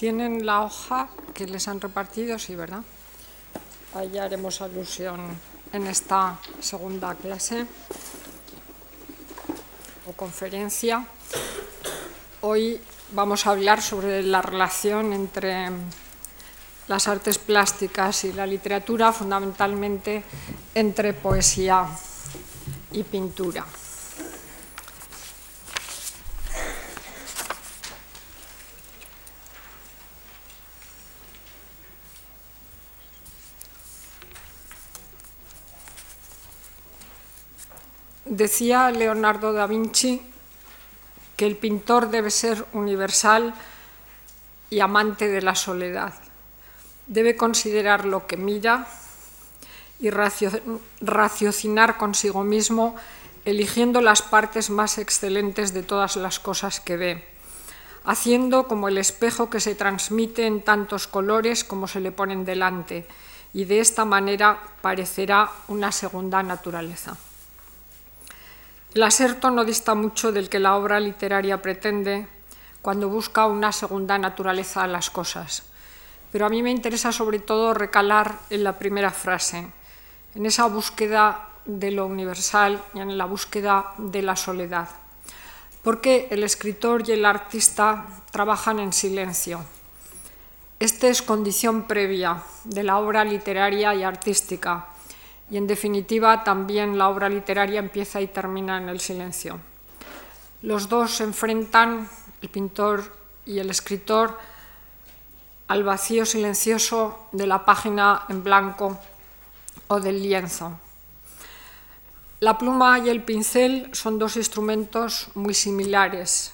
Tienen la hoja que les han repartido, sí, ¿verdad? Ahí haremos alusión en esta segunda clase o conferencia. Hoy vamos a hablar sobre la relación entre las artes plásticas y la literatura, fundamentalmente entre poesía y pintura. Decía Leonardo da Vinci que el pintor debe ser universal y amante de la soledad. Debe considerar lo que mira y raciocinar consigo mismo, eligiendo las partes más excelentes de todas las cosas que ve, haciendo como el espejo que se transmite en tantos colores como se le ponen delante, y de esta manera parecerá una segunda naturaleza. El aserto no dista mucho del que la obra literaria pretende cuando busca una segunda naturaleza a las cosas. Pero a mí me interesa sobre todo recalar en la primera frase, en esa búsqueda de lo universal y en la búsqueda de la soledad. Porque el escritor y el artista trabajan en silencio. Esta es condición previa de la obra literaria y artística y en definitiva también la obra literaria empieza y termina en el silencio. Los dos se enfrentan, el pintor y el escritor, al vacío silencioso de la página en blanco o del lienzo. La pluma y el pincel son dos instrumentos muy similares.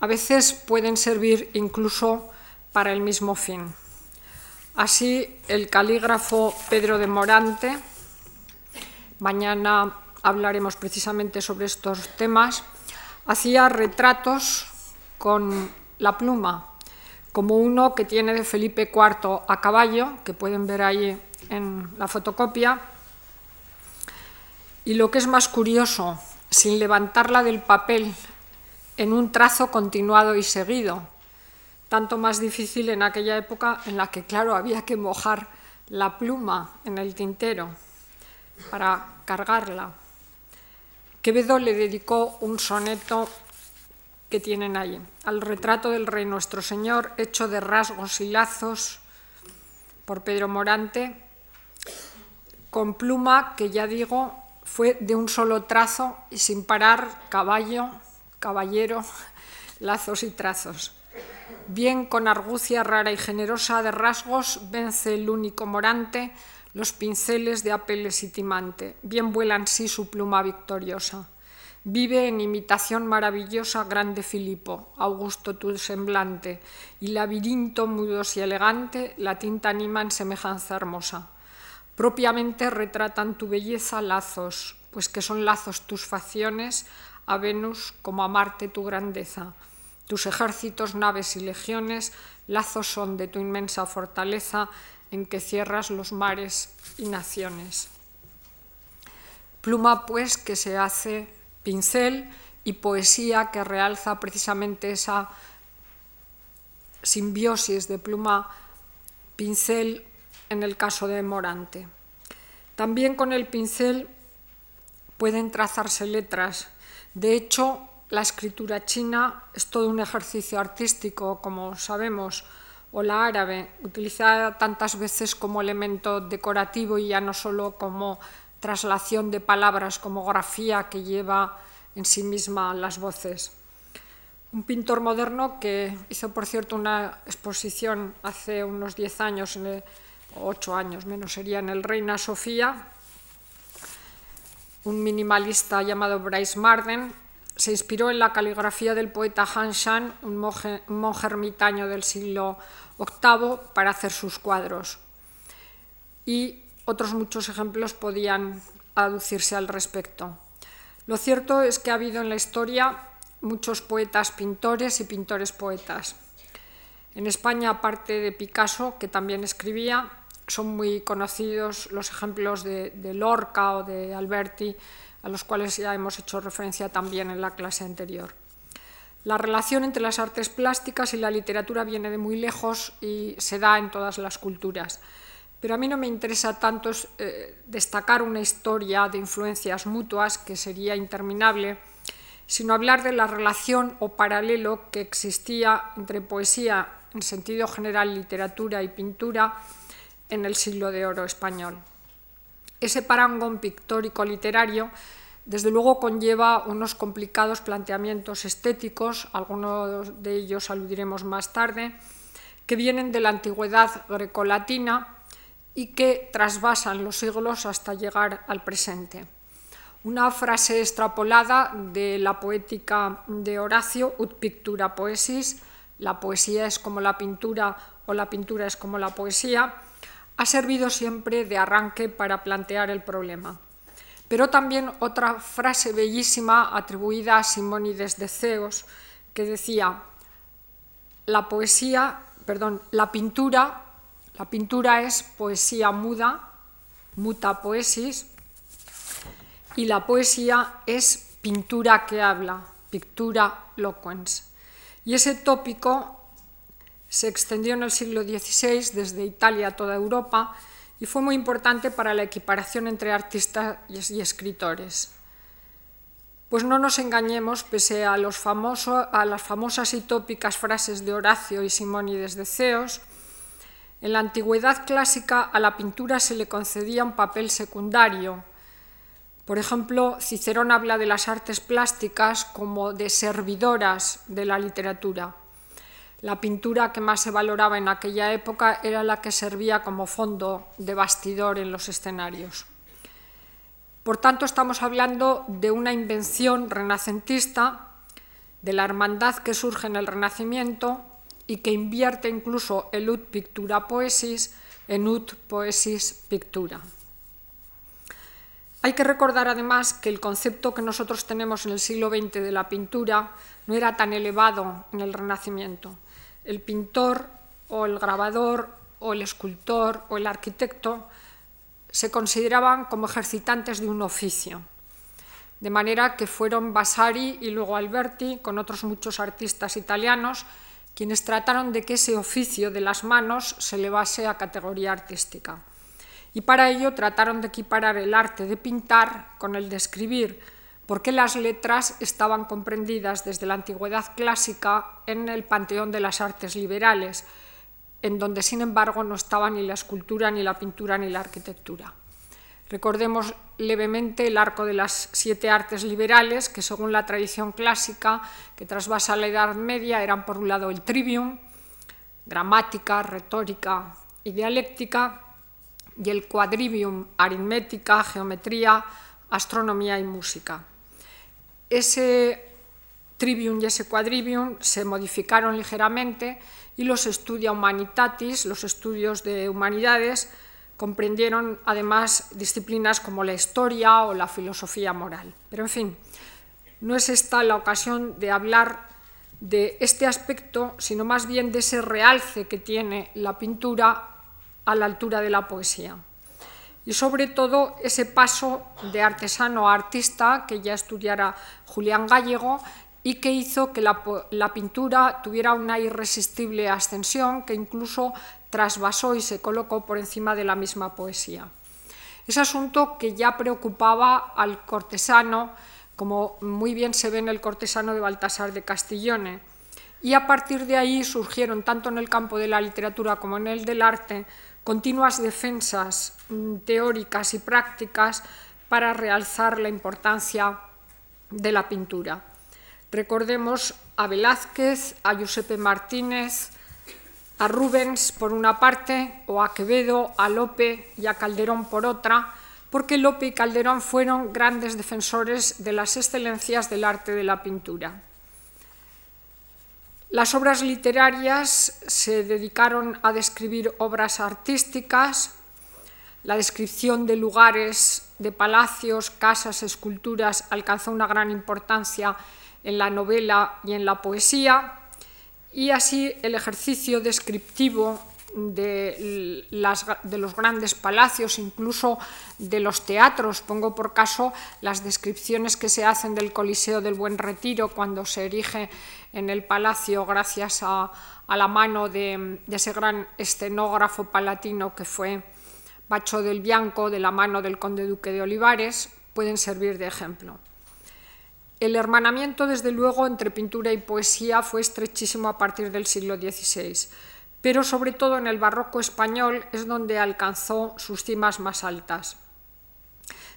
A veces pueden servir incluso para el mismo fin. Así, el calígrafo Pedro de Morante mañana hablaremos precisamente sobre estos temas, hacía retratos con la pluma, como uno que tiene de Felipe IV a caballo, que pueden ver ahí en la fotocopia. Y lo que es más curioso, sin levantarla del papel, en un trazo continuado y seguido, tanto más difícil en aquella época en la que, claro, había que mojar la pluma en el tintero para cargarla. Quevedo le dedicó un soneto que tienen ahí, al retrato del Rey Nuestro Señor, hecho de rasgos y lazos por Pedro Morante, con pluma que ya digo fue de un solo trazo y sin parar caballo, caballero, lazos y trazos. Bien con argucia rara y generosa de rasgos vence el único Morante los pinceles de Apeles y Timante, bien vuelan sí su pluma victoriosa. Vive en imitación maravillosa grande Filipo, augusto tu semblante, y labirinto mudos y elegante, la tinta anima en semejanza hermosa. Propiamente retratan tu belleza lazos, pues que son lazos tus facciones, a Venus como a Marte tu grandeza. Tus ejércitos, naves y legiones, lazos son de tu inmensa fortaleza, en que cierras los mares y naciones. Pluma, pues, que se hace pincel y poesía que realza precisamente esa simbiosis de pluma-pincel en el caso de Morante. También con el pincel pueden trazarse letras. De hecho, la escritura china es todo un ejercicio artístico, como sabemos, o la árabe, utilizada tantas veces como elemento decorativo y ya no solo como traslación de palabras, como grafía que lleva en sí misma las voces. Un pintor moderno que hizo, por cierto, una exposición hace unos 10 años, ocho años menos sería, en el Reina Sofía, un minimalista llamado Bryce Marden, se inspiró en la caligrafía del poeta Han Shan, un monje, ermitaño del siglo VIII, para hacer sus cuadros. Y otros muchos ejemplos podían aducirse al respecto. Lo cierto es que ha habido en la historia muchos poetas pintores y pintores poetas. En España, aparte de Picasso, que también escribía, son muy conocidos los ejemplos de, de Lorca o de Alberti, a los cuales ya hemos hecho referencia también en la clase anterior. La relación entre las artes plásticas y la literatura viene de muy lejos y se da en todas las culturas. Pero a mí no me interesa tanto eh, destacar una historia de influencias mutuas, que sería interminable, sino hablar de la relación o paralelo que existía entre poesía, en sentido general, literatura y pintura, en el siglo de oro español. Ese parangón pictórico literario desde luego conlleva unos complicados planteamientos estéticos, algunos de ellos aludiremos más tarde, que vienen de la antigüedad grecolatina y que trasvasan los siglos hasta llegar al presente. Una frase extrapolada de la poética de Horacio, ut pictura poesis, la poesía es como la pintura o la pintura es como la poesía, ha servido siempre de arranque para plantear el problema. Pero también otra frase bellísima atribuida a Simónides de Ceos, que decía, la poesía, perdón, la pintura, la pintura es poesía muda, muta poesis, y la poesía es pintura que habla, pictura loquens. Y ese tópico se extendió en el siglo XVI desde Italia a toda Europa y fue muy importante para la equiparación entre artistas y escritores. Pues no nos engañemos, pese a, los a las famosas y tópicas frases de Horacio y Simónides de Ceos, en la antigüedad clásica a la pintura se le concedía un papel secundario. Por ejemplo, Cicerón habla de las artes plásticas como de servidoras de la literatura. La pintura que más se valoraba en aquella época era la que servía como fondo de bastidor en los escenarios. Por tanto, estamos hablando de una invención renacentista, de la hermandad que surge en el Renacimiento y que invierte incluso el ut pictura poesis en ut poesis pictura. Hay que recordar además que el concepto que nosotros tenemos en el siglo XX de la pintura no era tan elevado en el Renacimiento el pintor o el grabador o el escultor o el arquitecto se consideraban como ejercitantes de un oficio. De manera que fueron Vasari y luego Alberti, con otros muchos artistas italianos, quienes trataron de que ese oficio de las manos se elevase a categoría artística. Y para ello trataron de equiparar el arte de pintar con el de escribir, porque las letras estaban comprendidas desde la antigüedad clásica en el panteón de las artes liberales, en donde sin embargo no estaba ni la escultura, ni la pintura, ni la arquitectura. Recordemos levemente el arco de las siete artes liberales, que según la tradición clásica, que trasvasa la Edad Media, eran por un lado el trivium, gramática, retórica y dialéctica, y el quadrivium, aritmética, geometría, astronomía y música. Ese trivium y ese quadrivium se modificaron ligeramente y los estudia humanitatis, los estudios de humanidades, comprendieron además disciplinas como la historia o la filosofía moral. Pero en fin, no es esta la ocasión de hablar de este aspecto, sino más bien de ese realce que tiene la pintura a la altura de la poesía y sobre todo ese paso de artesano a artista que ya estudiara Julián Gallego y que hizo que la, pintura tuviera una irresistible ascensión que incluso trasvasó y se colocó por encima de la misma poesía. Ese asunto que ya preocupaba al cortesano, como muy bien se ve en el cortesano de Baltasar de Castillone, y a partir de ahí surgieron, tanto en el campo de la literatura como en el del arte, continuas defensas mm, teóricas y prácticas para realzar la importancia de la pintura. Recordemos a Velázquez, a Giuseppe Martínez, a Rubens por una parte, o a Quevedo, a Lope y a Calderón por otra, porque Lope y Calderón fueron grandes defensores de las excelencias del arte de la pintura. Las obras literarias se dedicaron a describir obras artísticas, la descripción de lugares, de palacios, casas, esculturas alcanzó una gran importancia en la novela y en la poesía, y así el ejercicio descriptivo de, los grandes palacios, incluso de los teatros. Pongo por caso las descripciones que se hacen del Coliseo del Buen Retiro cuando se erige en el palacio gracias a, la mano de, ese gran escenógrafo palatino que fue Bacho del Bianco, de la mano del conde duque de Olivares, pueden servir de ejemplo. El hermanamiento, desde luego, entre pintura y poesía fue estrechísimo a partir del siglo XVI pero sobre todo en el barroco español es donde alcanzó sus cimas más altas.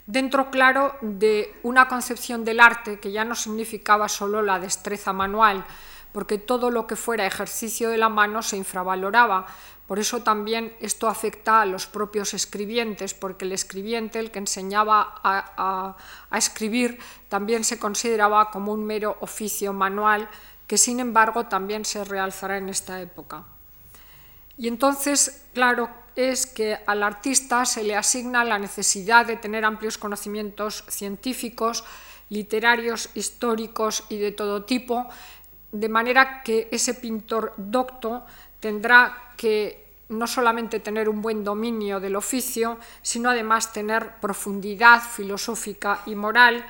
Dentro, claro, de una concepción del arte que ya no significaba solo la destreza manual, porque todo lo que fuera ejercicio de la mano se infravaloraba. Por eso también esto afecta a los propios escribientes, porque el escribiente, el que enseñaba a, escribir, también se consideraba como un mero oficio manual, que sin embargo también se realzará en esta época. Y entonces, claro, es que al artista se le asigna la necesidad de tener amplios conocimientos científicos, literarios, históricos y de todo tipo, de manera que ese pintor docto tendrá que no solamente tener un buen dominio del oficio, sino además tener profundidad filosófica y moral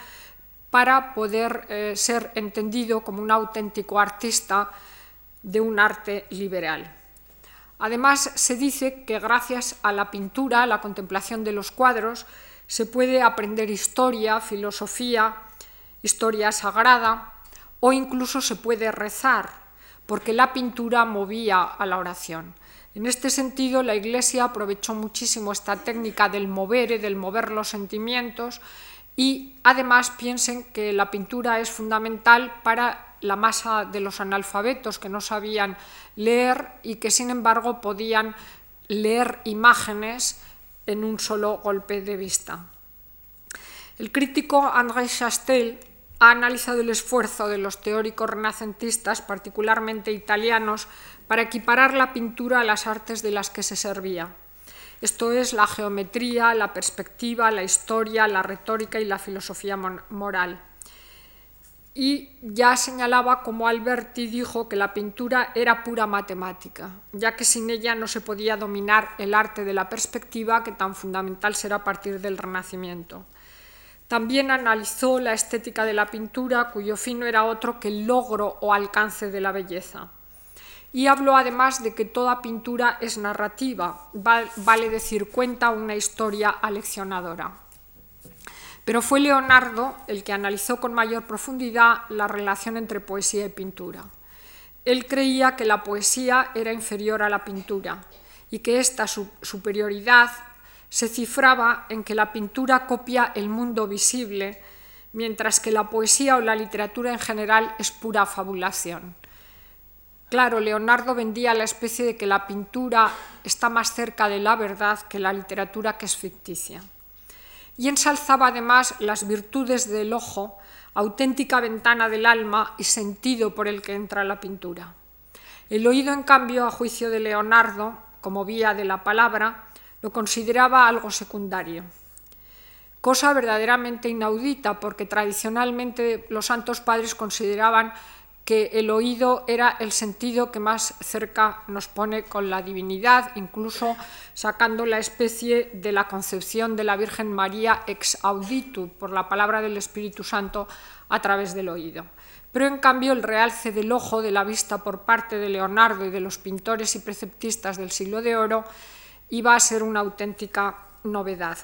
para poder eh, ser entendido como un auténtico artista de un arte liberal. Además, se dice que gracias a la pintura, a la contemplación de los cuadros, se puede aprender historia, filosofía, historia sagrada o incluso se puede rezar, porque la pintura movía a la oración. En este sentido, la Iglesia aprovechó muchísimo esta técnica del mover, del mover los sentimientos, y además piensen que la pintura es fundamental para la masa de los analfabetos que no sabían leer y que sin embargo podían leer imágenes en un solo golpe de vista. El crítico André Chastel ha analizado el esfuerzo de los teóricos renacentistas, particularmente italianos, para equiparar la pintura a las artes de las que se servía. Esto es la geometría, la perspectiva, la historia, la retórica y la filosofía moral y ya señalaba como Alberti dijo que la pintura era pura matemática, ya que sin ella no se podía dominar el arte de la perspectiva que tan fundamental será a partir del Renacimiento. También analizó la estética de la pintura, cuyo fin no era otro que el logro o alcance de la belleza. Y habló además de que toda pintura es narrativa, vale decir, cuenta una historia aleccionadora. Pero fue Leonardo el que analizó con mayor profundidad la relación entre poesía y pintura. Él creía que la poesía era inferior a la pintura y que esta superioridad se cifraba en que la pintura copia el mundo visible, mientras que la poesía o la literatura en general es pura fabulación. Claro, Leonardo vendía la especie de que la pintura está más cerca de la verdad que la literatura que es ficticia y ensalzaba además las virtudes del ojo, auténtica ventana del alma y sentido por el que entra la pintura. El oído, en cambio, a juicio de Leonardo, como vía de la palabra, lo consideraba algo secundario. Cosa verdaderamente inaudita, porque tradicionalmente los santos padres consideraban que el oído era el sentido que más cerca nos pone con la divinidad, incluso sacando la especie de la concepción de la Virgen María ex auditu, por la palabra del Espíritu Santo a través del oído. Pero en cambio el realce del ojo, de la vista por parte de Leonardo y de los pintores y preceptistas del siglo de oro, iba a ser una auténtica novedad,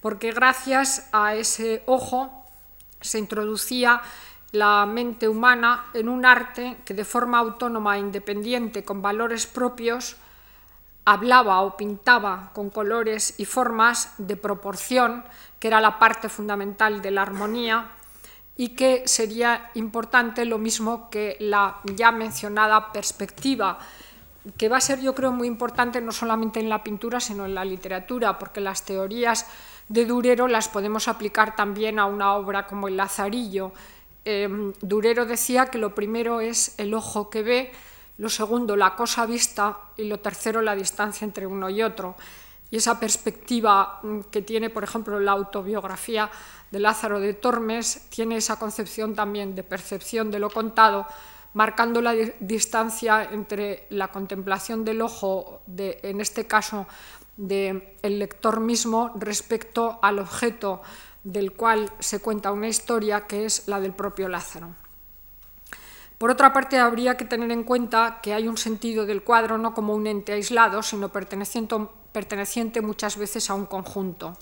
porque gracias a ese ojo se introducía la mente humana en un arte que de forma autónoma e independiente, con valores propios, hablaba o pintaba con colores y formas de proporción, que era la parte fundamental de la armonía, y que sería importante lo mismo que la ya mencionada perspectiva, que va a ser yo creo muy importante no solamente en la pintura, sino en la literatura, porque las teorías de Durero las podemos aplicar también a una obra como El Lazarillo, Em, Durero decía que lo primero es el ojo que ve, lo segundo la cosa vista y lo tercero la distancia entre uno y otro. Y esa perspectiva mm, que tiene, por ejemplo, la autobiografía de Lázaro de Tormes, tiene esa concepción también de percepción de lo contado, marcando la distancia entre la contemplación del ojo, de, en este caso del lector mismo, respecto al objeto del cual se cuenta una historia, que es la del propio Lázaro. Por otra parte, habría que tener en cuenta que hay un sentido del cuadro no como un ente aislado, sino perteneciente, muchas veces a un conjunto.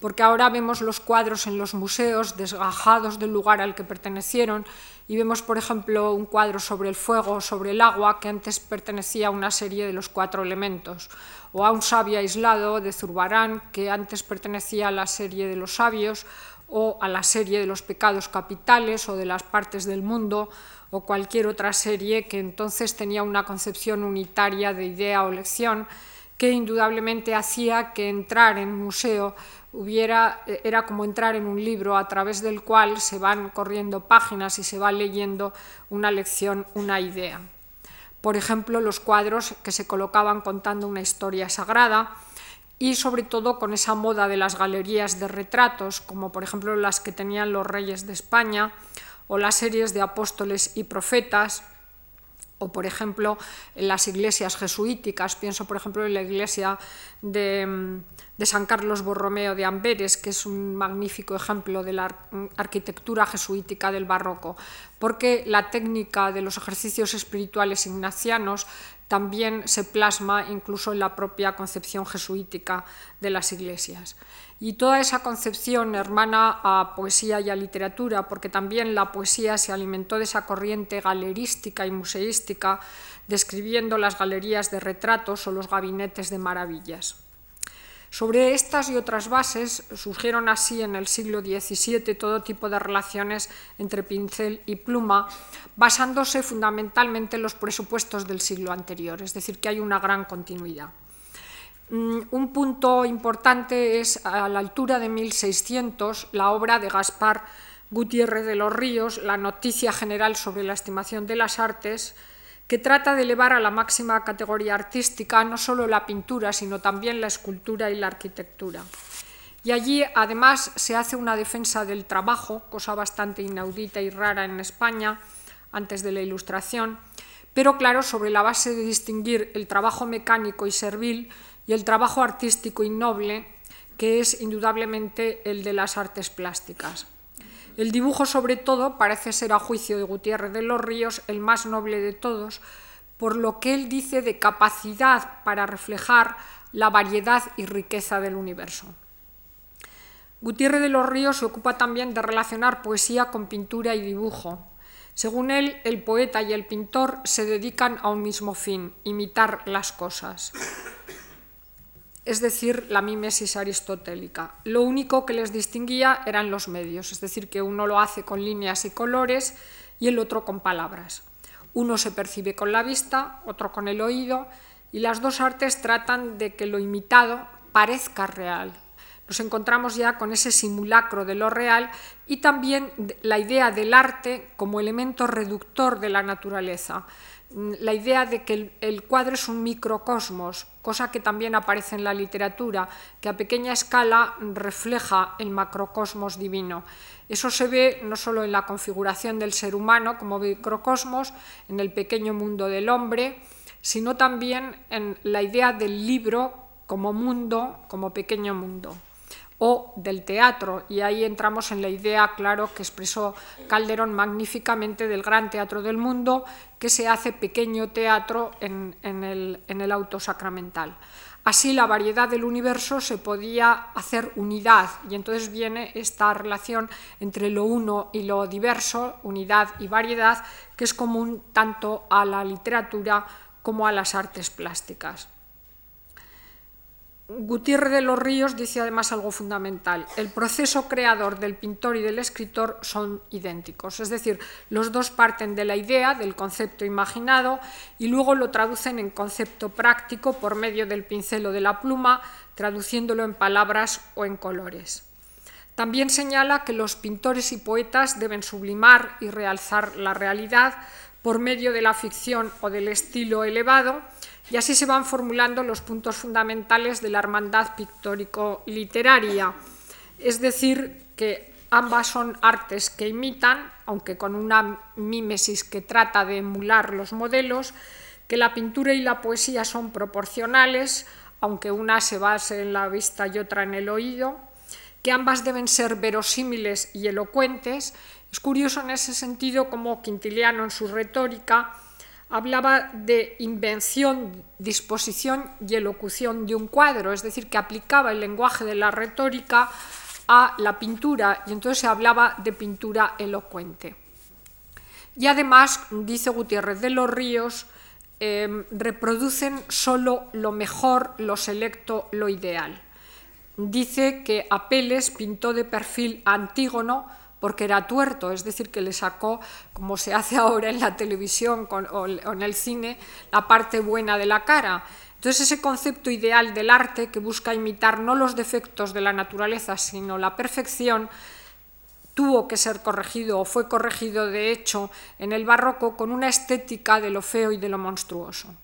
Porque ahora vemos los cuadros en los museos desgajados del lugar al que pertenecieron y vemos, por ejemplo, un cuadro sobre el fuego, sobre el agua, que antes pertenecía a una serie de los cuatro elementos, o a un sabio aislado de Zurbarán, que antes pertenecía a la serie de los sabios, o a la serie de los pecados capitales o de las partes del mundo, o cualquier otra serie que entonces tenía una concepción unitaria de idea o lección que indudablemente hacía que entrar en museo hubiera, era como entrar en un libro a través del cual se van corriendo páginas y se va leyendo una lección, una idea. Por ejemplo, los cuadros que se colocaban contando una historia sagrada y sobre todo con esa moda de las galerías de retratos, como por ejemplo las que tenían los reyes de España, o las series de apóstoles y profetas, o por ejemplo en las iglesias jesuíticas, pienso por ejemplo en la iglesia de, San Carlos Borromeo de Amberes, que es un magnífico ejemplo de la arquitectura jesuítica del barroco, porque la técnica de los ejercicios espirituales ignacianos también se plasma incluso en la propia concepción jesuítica de las iglesias. Y toda esa concepción hermana a poesía y a literatura, porque también la poesía se alimentó de esa corriente galerística y museística, describiendo las galerías de retratos o los gabinetes de maravillas. Sobre estas y otras bases surgieron así en el siglo XVII todo tipo de relaciones entre pincel y pluma, basándose fundamentalmente en los presupuestos del siglo anterior, es decir, que hay una gran continuidad. Mm, un punto importante es a la altura de 1600 la obra de Gaspar Gutiérrez de los Ríos, La noticia general sobre la estimación de las artes, que trata de elevar a la máxima categoría artística no solo la pintura, sino también la escultura y la arquitectura. Y allí además se hace una defensa del trabajo, cosa bastante inaudita y rara en España antes de la Ilustración, pero claro, sobre la base de distinguir el trabajo mecánico y servil y el trabajo artístico y noble, que es indudablemente el de las artes plásticas. El dibujo, sobre todo, parece ser a juicio de Gutiérrez de los Ríos el más noble de todos, por lo que él dice de capacidad para reflejar la variedad y riqueza del universo. Gutiérrez de los Ríos se ocupa también de relacionar poesía con pintura y dibujo. Según él, el poeta y el pintor se dedican a un mismo fin, imitar las cosas es decir, la mímesis aristotélica. Lo único que les distinguía eran los medios, es decir, que uno lo hace con líneas y colores y el otro con palabras. Uno se percibe con la vista, otro con el oído, y las dos artes tratan de que lo imitado parezca real. Nos encontramos ya con ese simulacro de lo real y también la idea del arte como elemento reductor de la naturaleza la idea de que el, cuadro es un microcosmos, cosa que también aparece en la literatura, que a pequeña escala refleja el macrocosmos divino. Eso se ve no solo en la configuración del ser humano como microcosmos, en el pequeño mundo del hombre, sino también en la idea del libro como mundo, como pequeño mundo o del teatro. Y ahí entramos en la idea, claro, que expresó Calderón magníficamente del gran teatro del mundo, que se hace pequeño teatro en, el, en el auto sacramental. Así la variedad del universo se podía hacer unidad y entonces viene esta relación entre lo uno y lo diverso, unidad y variedad, que es común tanto a la literatura como a las artes plásticas. Gutiérrez de los Ríos dice además algo fundamental. El proceso creador del pintor y del escritor son idénticos, es decir, los dos parten de la idea, del concepto imaginado, y luego lo traducen en concepto práctico por medio del pincel o de la pluma, traduciéndolo en palabras o en colores. También señala que los pintores y poetas deben sublimar y realzar la realidad por medio de la ficción o del estilo elevado, y así se van formulando los puntos fundamentales de la hermandad pictórico-literaria. Es decir, que Ambas son artes que imitan, aunque con una mímesis que trata de emular los modelos, que la pintura y la poesía son proporcionales, aunque una se base en la vista y otra en el oído, que ambas deben ser verosímiles y elocuentes. Es curioso en ese sentido como Quintiliano en su retórica hablaba de invención, disposición y elocución de un cuadro, es decir, que aplicaba el lenguaje de la retórica a la pintura y entonces se hablaba de pintura elocuente. Y además, dice Gutiérrez de los Ríos, em, reproducen solo lo mejor, lo selecto, lo ideal. Dice que Apeles pintó de perfil a Antígono porque era tuerto, es decir, que le sacó, como se hace ahora en la televisión o en el cine, la parte buena de la cara. Entonces ese concepto ideal del arte que busca imitar no los defectos de la naturaleza, sino la perfección, tuvo que ser corregido o fue corregido de hecho en el barroco con una estética de lo feo y de lo monstruoso.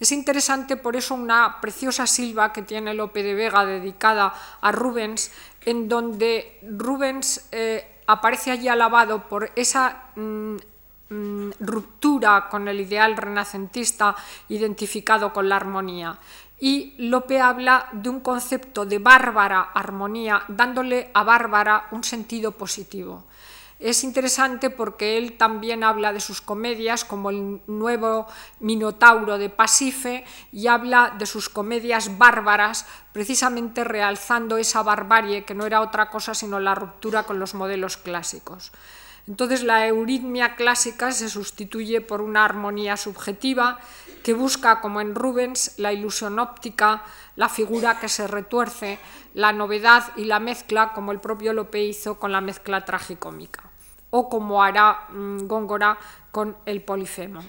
Es interesante por eso una preciosa silva que tiene Lope de Vega dedicada a Rubens, en donde Rubens eh, aparece allí alabado por esa mm, Mm, ruptura con el ideal renacentista identificado con la armonía. Y Lope habla de un concepto de bárbara armonía, dándole a bárbara un sentido positivo. Es interesante porque él también habla de sus comedias como el nuevo Minotauro de Pasife y habla de sus comedias bárbaras, precisamente realzando esa barbarie que no era otra cosa sino la ruptura con los modelos clásicos. Entonces la euritmia clásica se sustituye por una armonía subjetiva que busca, como en Rubens, la ilusión óptica, la figura que se retuerce, la novedad y la mezcla, como el propio Lope hizo con la mezcla tragicómica, o como hará mm, Góngora con el polifemo.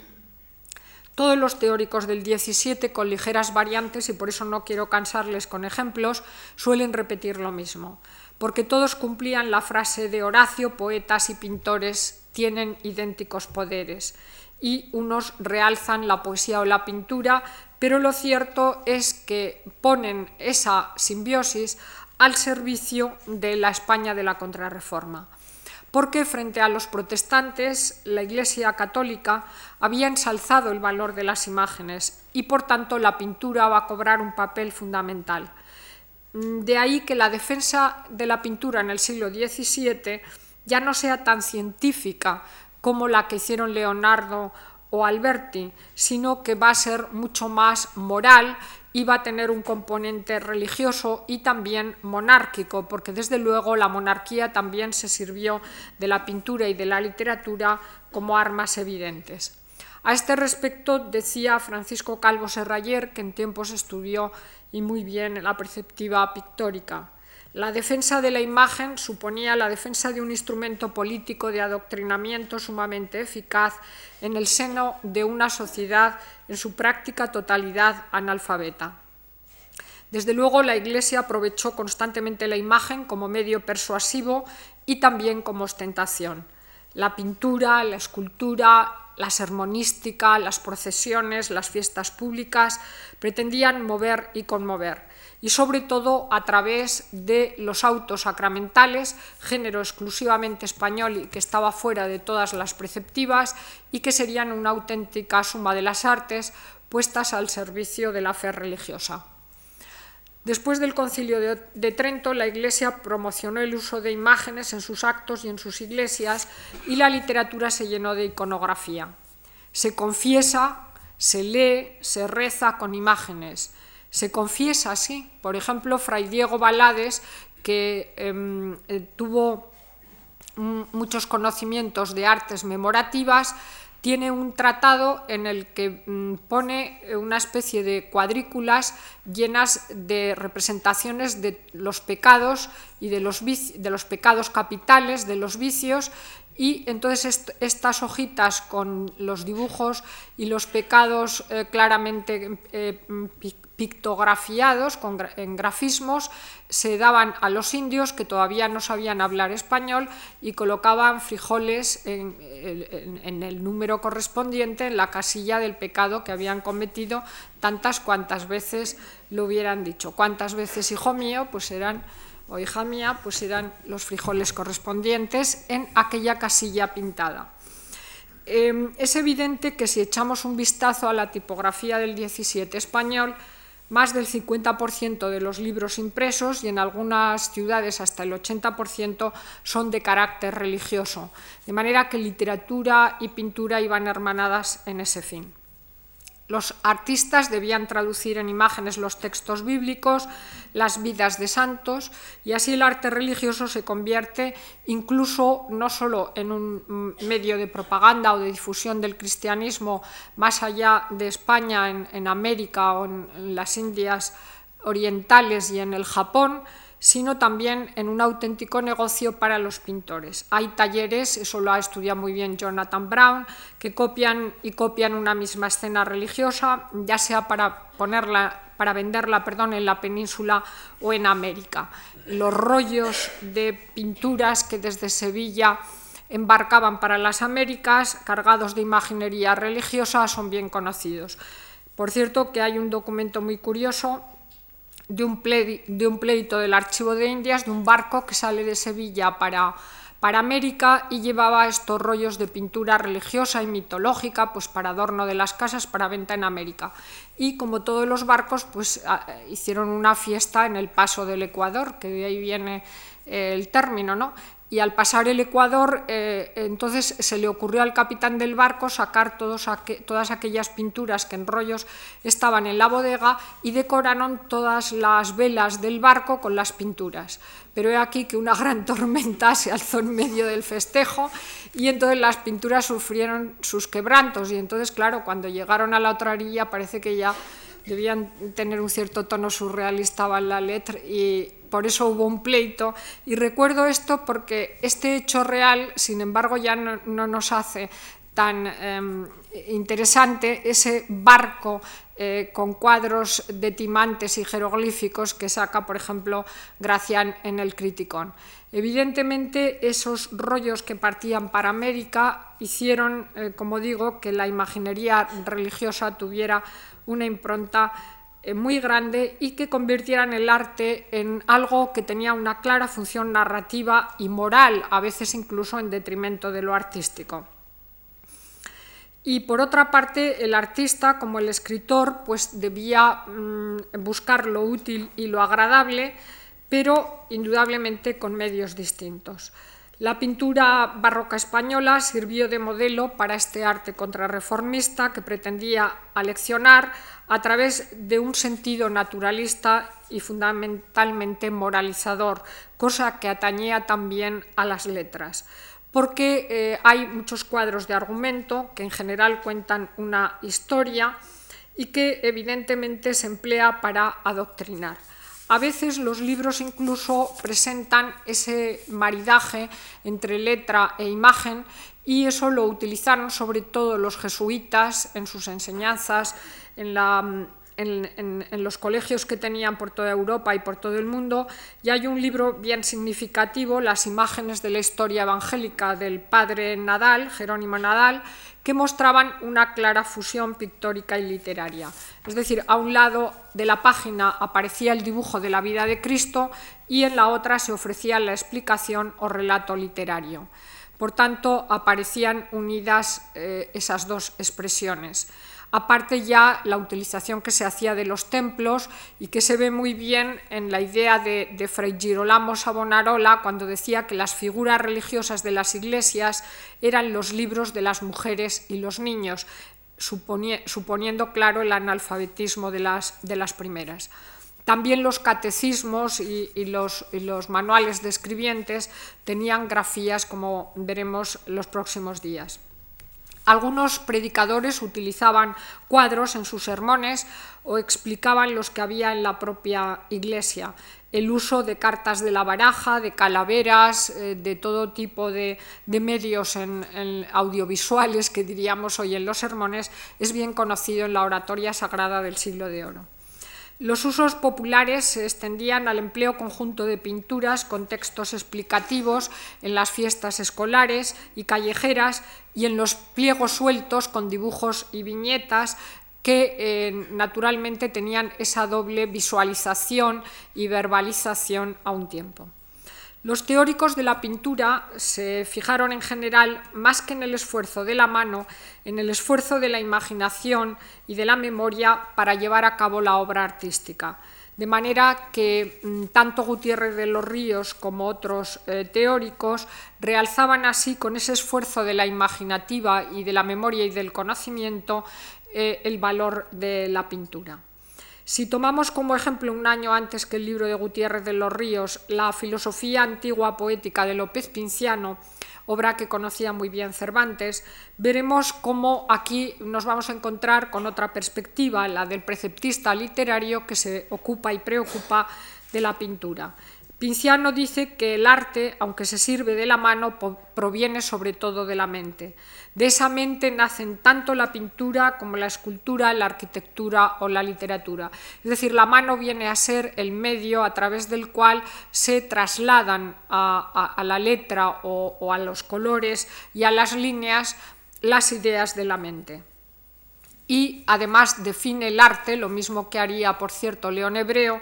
Todos los teóricos del 17, con ligeras variantes, y por eso no quiero cansarles con ejemplos, suelen repetir lo mismo porque todos cumplían la frase de Horacio, poetas y pintores tienen idénticos poderes, y unos realzan la poesía o la pintura, pero lo cierto es que ponen esa simbiosis al servicio de la España de la Contrarreforma. Porque frente a los protestantes, la Iglesia católica había ensalzado el valor de las imágenes y por tanto la pintura va a cobrar un papel fundamental. De ahí que la defensa de la pintura en el siglo XVII ya no sea tan científica como la que hicieron Leonardo o Alberti, sino que va a ser mucho más moral va a tener un componente religioso y también monárquico, porque desde luego la monarquía también se sirvió de la pintura y de la literatura como armas evidentes. A este respecto decía Francisco Calvo Serrayer, que en tiempos estudió y muy bien la perceptiva pictórica. La defensa de la imagen suponía la defensa de un instrumento político de adoctrinamiento sumamente eficaz en el seno de una sociedad en su práctica totalidad analfabeta. Desde luego, la Iglesia aprovechó constantemente la imagen como medio persuasivo y también como ostentación. La pintura, la escultura, la sermonística, las procesiones, las fiestas públicas, pretendían mover y conmover, y sobre todo a través de los autos sacramentales, género exclusivamente español y que estaba fuera de todas las preceptivas y que serían una auténtica suma de las artes puestas al servicio de la fe religiosa. Después del concilio de, Trento, la Iglesia promocionó el uso de imágenes en sus actos y en sus iglesias y la literatura se llenó de iconografía. Se confiesa, se lee, se reza con imágenes. Se confiesa así. Por ejemplo, Fray Diego Balades, que em, eh, tuvo muchos conocimientos de artes memorativas, tiene un tratado en el que mm, pone una especie de cuadrículas llenas de representaciones de los pecados y de los, de los pecados capitales, de los vicios, y entonces estas hojitas con los dibujos y los pecados eh, claramente eh, pictografiados en grafismos se daban a los indios que todavía no sabían hablar español y colocaban frijoles en, el número correspondiente en la casilla del pecado que habían cometido tantas cuantas veces lo hubieran dicho. ¿Cuántas veces, hijo mío? Pues eran o hija mía, pues eran los frijoles correspondientes en aquella casilla pintada. Em, es evidente que si echamos un vistazo a la tipografía del 17 español, más del 50% de los libros impresos y en algunas ciudades hasta el 80% son de carácter religioso, de manera que literatura y pintura iban hermanadas en ese fin. Los artistas debían traducir en imágenes los textos bíblicos, las vidas de santos, y así el arte religioso se convierte incluso no solo en un medio de propaganda o de difusión del cristianismo más allá de España, en, América o en las Indias orientales y en el Japón, sino también en un auténtico negocio para los pintores. Hay talleres, eso lo ha estudiado muy bien Jonathan Brown, que copian y copian una misma escena religiosa, ya sea para ponerla para venderla perdón, en la península o en América. Los rollos de pinturas que desde Sevilla embarcaban para las Américas, cargados de imaginería religiosa, son bien conocidos. Por cierto, que hay un documento muy curioso de un, pleito, del Archivo de Indias, de un barco que sale de Sevilla para, para América y llevaba estos rollos de pintura religiosa y mitológica, pues para adorno de las casas, para venta en América. Y como todos los barcos, pues hicieron una fiesta en el paso del Ecuador, que de ahí viene el término, ¿no? Y al pasar el Ecuador, eh, entonces se le ocurrió al capitán del barco sacar todas aquellas pinturas que en rollos estaban en la bodega y decoraron todas las velas del barco con las pinturas. Pero he aquí que una gran tormenta se alzó en medio del festejo y entonces las pinturas sufrieron sus quebrantos y entonces, claro, cuando llegaron a la otra orilla parece que ya debían tener un cierto tono surrealista en la letra y por eso hubo un pleito. Y recuerdo esto porque este hecho real, sin embargo, ya no, nos hace tan em, interesante ese barco eh, con cuadros de timantes y jeroglíficos que saca, por ejemplo, Gracián en el Criticón. Evidentemente, esos rollos que partían para América hicieron, eh, como digo, que la imaginería religiosa tuviera una impronta muy grande y que convirtieran el arte en algo que tenía una clara función narrativa y moral, a veces incluso en detrimento de lo artístico. Y por otra parte, el artista, como el escritor, pues debía mm, buscar lo útil y lo agradable, pero indudablemente con medios distintos. La pintura barroca española sirvió de modelo para este arte contrarreformista que pretendía aleccionar a través de un sentido naturalista y fundamentalmente moralizador, cosa que atañía también a las letras porque eh, hay muchos cuadros de argumento que en general cuentan una historia y que evidentemente se emplea para adoctrinar. A veces los libros incluso presentan ese maridaje entre letra e imagen y eso lo utilizaron sobre todo los jesuitas en sus enseñanzas, en, los colegios que tenían por toda Europa y por todo el mundo. Y hay un libro bien significativo, Las imágenes de la historia evangélica del padre Nadal, Jerónimo Nadal, que mostraban una clara fusión pictórica y literaria. Es decir, a un lado de la página aparecía el dibujo de la vida de Cristo y en la otra se ofrecía la explicación o relato literario. Por tanto, aparecían unidas eh, esas dos expresiones aparte ya la utilización que se hacía de los templos y que se ve muy bien en la idea de, Fray Girolamo Savonarola cuando decía que las figuras religiosas de las iglesias eran los libros de las mujeres y los niños, suponiendo claro el analfabetismo de las, de las primeras. También los catecismos y, los, y, los, manuales de escribientes tenían grafías, como veremos los próximos días. Algunos predicadores utilizaban cuadros en sus sermones o explicaban los que había en la propia iglesia. El uso de cartas de la baraja, de calaveras, eh, de todo tipo de, medios audiovisuales que diríamos hoy en los sermones, es bien conocido en la oratoria sagrada del siglo de oro. Los usos populares se extendían al empleo conjunto de pinturas con textos explicativos en las fiestas escolares y callejeras y en los pliegos sueltos con dibujos y viñetas que eh, naturalmente tenían esa doble visualización y verbalización a un tiempo. Los teóricos de la pintura se fijaron en general más que en el esfuerzo de la mano, en el esfuerzo de la imaginación y de la memoria para llevar a cabo la obra artística. De manera que mm, tanto Gutiérrez de los Ríos como otros eh, teóricos realzaban así con ese esfuerzo de la imaginativa y de la memoria y del conocimiento eh, el valor de la pintura. Si tomamos como ejemplo un año antes que el libro de Gutiérrez de los Ríos, la filosofía antigua poética de López Pinciano, obra que conocía muy bien Cervantes, veremos cómo aquí nos vamos a encontrar con otra perspectiva, la del preceptista literario que se ocupa y preocupa de la pintura. Pinciano dice que el arte, aunque se sirve de la mano, proviene sobre todo de la mente. De esa mente nacen tanto la pintura como la escultura, la arquitectura o la literatura. Es decir, la mano viene a ser el medio a través del cual se trasladan a, la letra o a los colores y a las líneas las ideas de la mente y además define el arte, lo mismo que haría, por cierto, León Hebreo,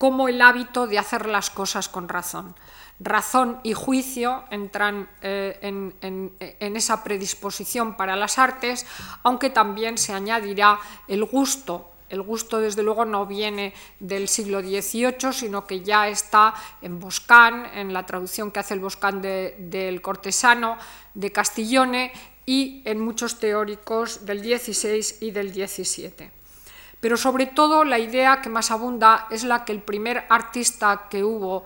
como el hábito de hacer las cosas con razón. Razón y juicio entran eh, en, esa predisposición para las artes, aunque también se añadirá el gusto. El gusto, desde luego, no viene del siglo XVIII, sino que ya está en Boscán, en la traducción que hace el Boscán del cortesano de Castillone y en muchos teóricos del XVI y del XVII. Pero sobre todo la idea que más abunda es la que el primer artista que hubo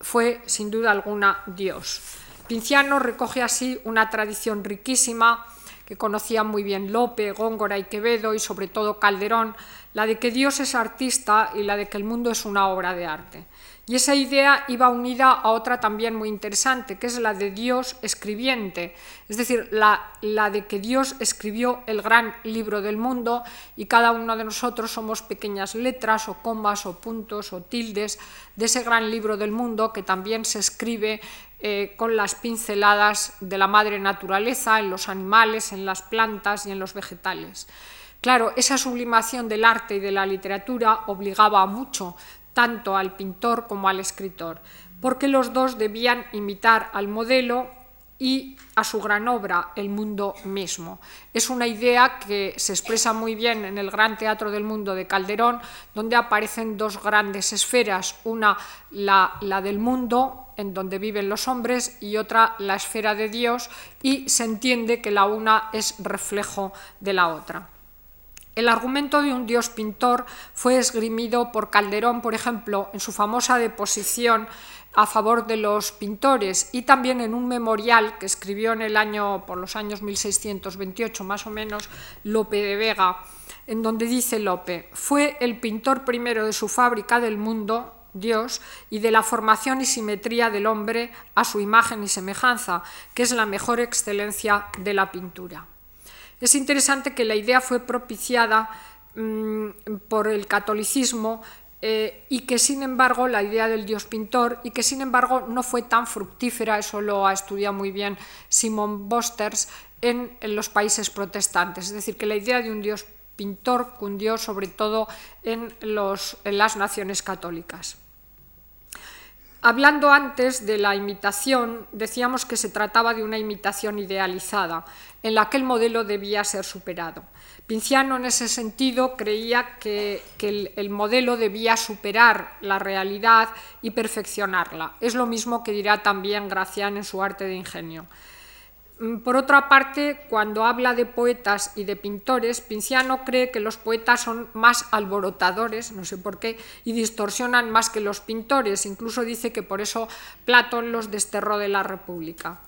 fue sin duda alguna Dios. Pinciano recoge así una tradición riquísima que conocía muy bien Lope, Góngora y Quevedo y sobre todo Calderón, la de que Dios es artista y la de que el mundo es una obra de arte. Y esa idea iba unida a otra también muy interesante, que es la de Dios escribiente, es decir, la, la, de que Dios escribió el gran libro del mundo y cada uno de nosotros somos pequeñas letras o comas o puntos o tildes de ese gran libro del mundo que también se escribe eh, con las pinceladas de la madre naturaleza en los animales, en las plantas y en los vegetales. Claro, esa sublimación del arte y de la literatura obligaba a mucho tanto al pintor como al escritor, porque los dos debían imitar al modelo y a su gran obra, el mundo mismo. Es una idea que se expresa muy bien en el Gran Teatro del Mundo de Calderón, donde aparecen dos grandes esferas, una la, la del mundo, en donde viven los hombres, y otra la esfera de Dios, y se entiende que la una es reflejo de la otra. El argumento de un dios pintor fue esgrimido por Calderón, por ejemplo, en su famosa deposición a favor de los pintores y también en un memorial que escribió en el año, por los años 1628 más o menos, Lope de Vega, en donde dice Lope, fue el pintor primero de su fábrica del mundo, Dios, y de la formación y simetría del hombre a su imagen y semejanza, que es la mejor excelencia de la pintura. Es interesante que la idea fue propiciada mm, por el catolicismo eh, y que sin embargo la idea del dios pintor y que sin embargo no fue tan fructífera, eso lo ha estudiado muy bien Simon Bosters, en, los países protestantes. Es decir, que la idea de un dios pintor cundió sobre todo en las naciones católicas. Hablando antes de la imitación, decíamos que se trataba de una imitación idealizada, en la que el modelo debía ser superado. Pinciano en ese sentido creía que, el, modelo debía superar la realidad y perfeccionarla. Es lo mismo que dirá también Gracián en su arte de ingenio. Mm, por otra parte, cuando habla de poetas y de pintores, Pinciano cree que los poetas son más alborotadores, no sé por qué, y distorsionan más que los pintores. Incluso dice que por eso Platón los desterró de la República.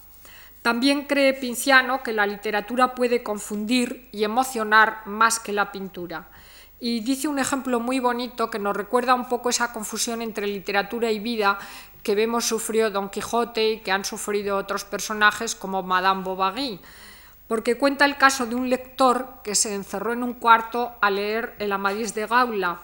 También cree Pinciano que la literatura puede confundir y emocionar más que la pintura. Y dice un ejemplo muy bonito que nos recuerda un poco esa confusión entre literatura y vida que vemos sufrió Don Quijote y que han sufrido otros personajes como Madame Bovary, porque cuenta el caso de un lector que se encerró en un cuarto a leer El Amadís de Gaula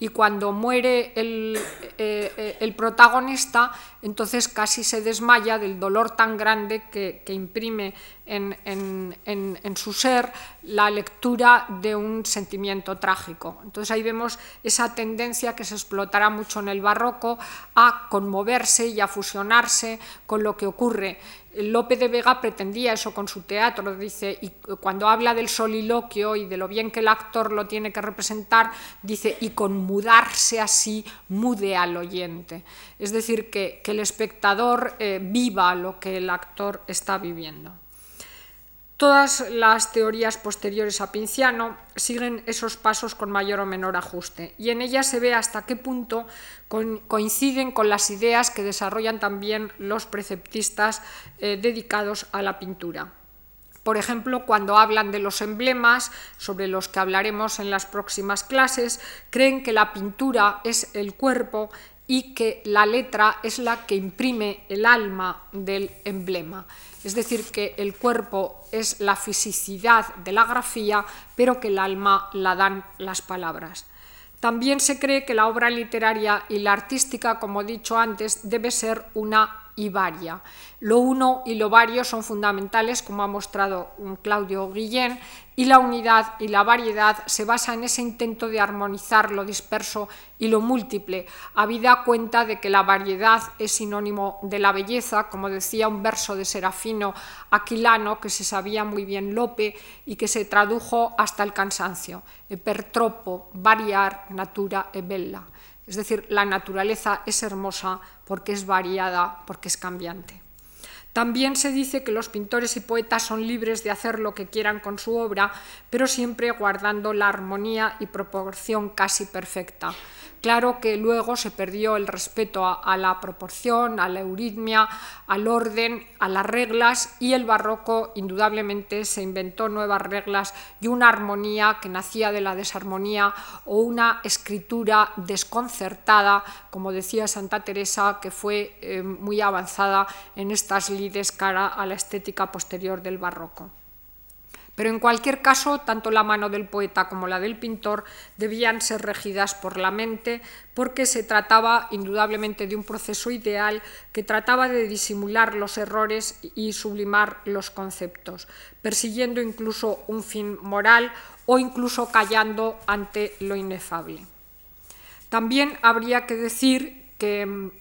y cuando muere el, eh, eh, protagonista, entonces casi se desmaya del dolor tan grande que, imprime en, su ser la lectura de un sentimiento trágico. Entonces ahí vemos esa tendencia que se explotará mucho en el barroco a conmoverse y a fusionarse con lo que ocurre Lope de Vega pretendía eso con su teatro, dice, y cuando habla del soliloquio y de lo bien que el actor lo tiene que representar, dice, y con mudarse así, mude al oyente. Es decir, que, el espectador eh, viva lo que el actor está viviendo. Todas las teorías posteriores a Pinciano siguen esos pasos con mayor o menor ajuste y en ellas se ve hasta qué punto coinciden con las ideas que desarrollan también los preceptistas eh, dedicados a la pintura. Por ejemplo, cuando hablan de los emblemas, sobre los que hablaremos en las próximas clases, creen que la pintura es el cuerpo y que la letra es la que imprime el alma del emblema. Es decir, que el cuerpo es la fisicidad de la grafía, pero que el alma la dan las palabras. También se cree que la obra literaria y la artística, como he dicho antes, debe ser una y varia. Lo uno y lo vario son fundamentales, como ha mostrado Claudio Guillén, y la unidad y la variedad se basa en ese intento de armonizar lo disperso y lo múltiple, habida cuenta de que la variedad es sinónimo de la belleza, como decía un verso de Serafino Aquilano, que se sabía muy bien Lope y que se tradujo hasta el cansancio, e per variar natura e bella. Es decir, la naturaleza es hermosa porque es variada, porque es cambiante. También se dice que los pintores y poetas son libres de hacer lo que quieran con su obra, pero siempre guardando la armonía y proporción casi perfecta. Claro que luego se perdió el respeto a, la proporción, a la euritmia, al orden, a las reglas y el barroco indudablemente se inventó nuevas reglas y una armonía que nacía de la desarmonía o una escritura desconcertada, como decía Santa Teresa, que fue eh, muy avanzada en estas lides cara a la estética posterior del barroco. Pero en cualquier caso, tanto la mano del poeta como la del pintor debían ser regidas por la mente, porque se trataba indudablemente de un proceso ideal que trataba de disimular los errores y sublimar los conceptos, persiguiendo incluso un fin moral o incluso callando ante lo inefable. También habría que decir que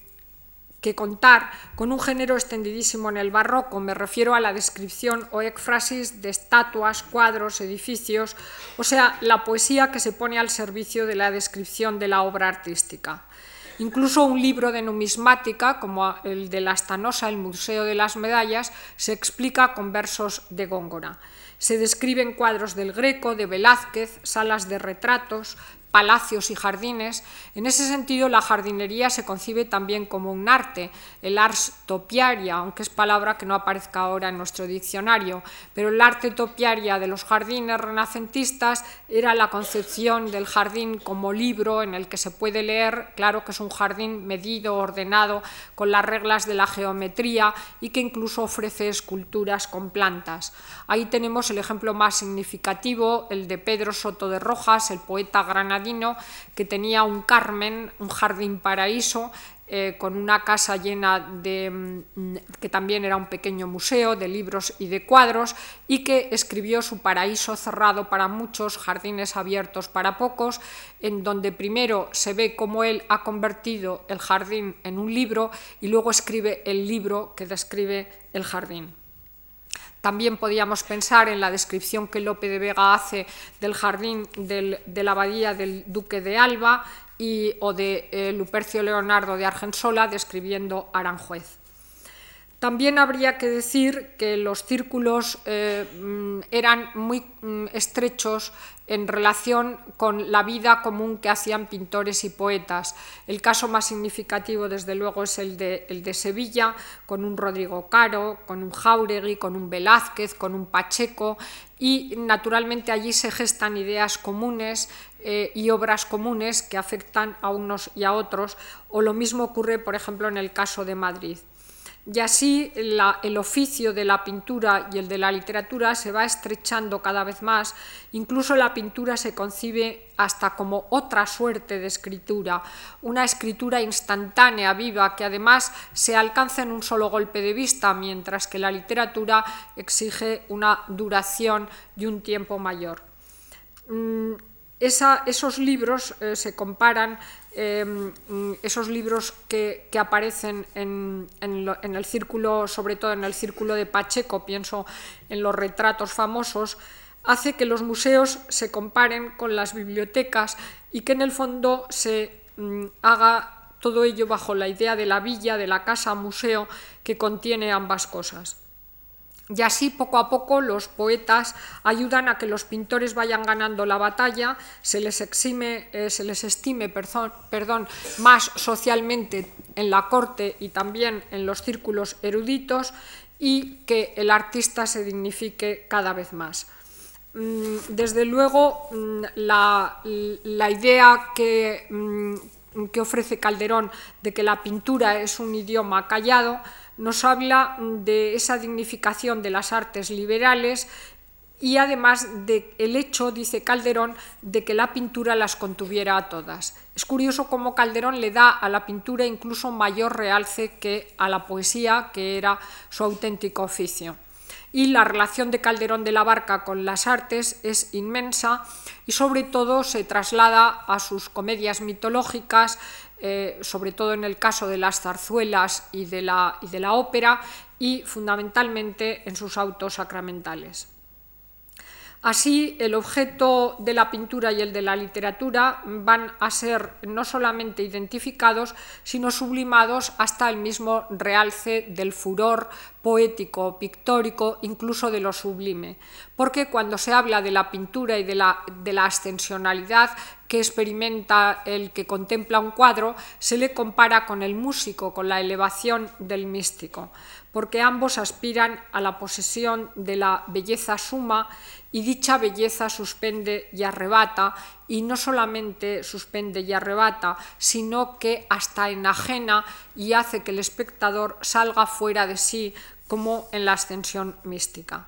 que contar con un género extendidísimo en el barroco, me refiero a la descripción o éfrasis de estatuas, cuadros, edificios, o sea, la poesía que se pone al servicio de la descripción de la obra artística. Incluso un libro de numismática, como el de la Stanosa, el Museo de las Medallas, se explica con versos de Góngora. Se describen cuadros del Greco, de Velázquez, salas de retratos, palacios y jardines. En ese sentido, la jardinería se concibe también como un arte, el ars topiaria, aunque es palabra que no aparezca ahora en nuestro diccionario, pero el arte topiaria de los jardines renacentistas era la concepción del jardín como libro en el que se puede leer, claro que es un jardín medido, ordenado, con las reglas de la geometría y que incluso ofrece esculturas con plantas. Ahí tenemos el ejemplo más significativo, el de Pedro Soto de Rojas, el poeta granadino que tenía un Carmen, un jardín paraíso, eh, con una casa llena de, mm, que también era un pequeño museo de libros y de cuadros, y que escribió su paraíso cerrado para muchos, jardines abiertos para pocos, en donde primero se ve cómo él ha convertido el jardín en un libro y luego escribe el libro que describe el jardín. También podíamos pensar en la descripción que Lope de Vega hace del jardín de la abadía del duque de Alba y, o de eh, Lupercio Leonardo de Argensola describiendo Aranjuez. También habría que decir que los círculos eh, mm, eran muy mm, estrechos en relación con la vida común que hacían pintores y poetas. El caso más significativo, desde luego, es el de, el de Sevilla, con un Rodrigo Caro, con un Jauregui, con un Velázquez, con un Pacheco, y naturalmente allí se gestan ideas comunes eh, y obras comunes que afectan a unos y a otros, o lo mismo ocurre, por ejemplo, en el caso de Madrid. Y así el oficio de la pintura y el de la literatura se va estrechando cada vez más, incluso la pintura se concibe hasta como otra suerte de escritura, una escritura instantánea, viva, que además se alcanza en un solo golpe de vista, mientras que la literatura exige una duración y un tiempo mayor. Mm, esos libros eh, se comparan Em, esos libros que, aparecen en, el círculo, sobre todo en el círculo de Pacheco, pienso en los retratos famosos, hace que los museos se comparen con las bibliotecas y que en el fondo se mm, haga todo ello bajo la idea de la villa, de la casa museo que contiene ambas cosas. Y así poco a poco los poetas ayudan a que los pintores vayan ganando la batalla, se les, exime, eh, se les estime perdón, más socialmente en la corte y también en los círculos eruditos y que el artista se dignifique cada vez más. Mm, desde luego, mm, la, idea que, mm, que ofrece Calderón de que la pintura es un idioma callado, nos habla de esa dignificación de las artes liberales y además del el hecho, dice Calderón, de que la pintura las contuviera a todas. Es curioso cómo Calderón le da a la pintura incluso mayor realce que a la poesía, que era su auténtico oficio. Y la relación de Calderón de la Barca con las artes es inmensa y sobre todo se traslada a sus comedias mitológicas, eh, sobre todo en el caso de las zarzuelas y de la, y de la ópera, y fundamentalmente en sus autos sacramentales. Así, el objeto de la pintura y el de la literatura van a ser no solamente identificados, sino sublimados hasta el mismo realce del furor poético, pictórico, incluso de lo sublime. Porque cuando se habla de la pintura y de la, de la ascensionalidad que experimenta el que contempla un cuadro, se le compara con el músico, con la elevación del místico, porque ambos aspiran a la posesión de la belleza suma y dicha belleza suspende y arrebata, y no solamente suspende y arrebata, sino que hasta enajena y hace que el espectador salga fuera de sí, como en la ascensión mística.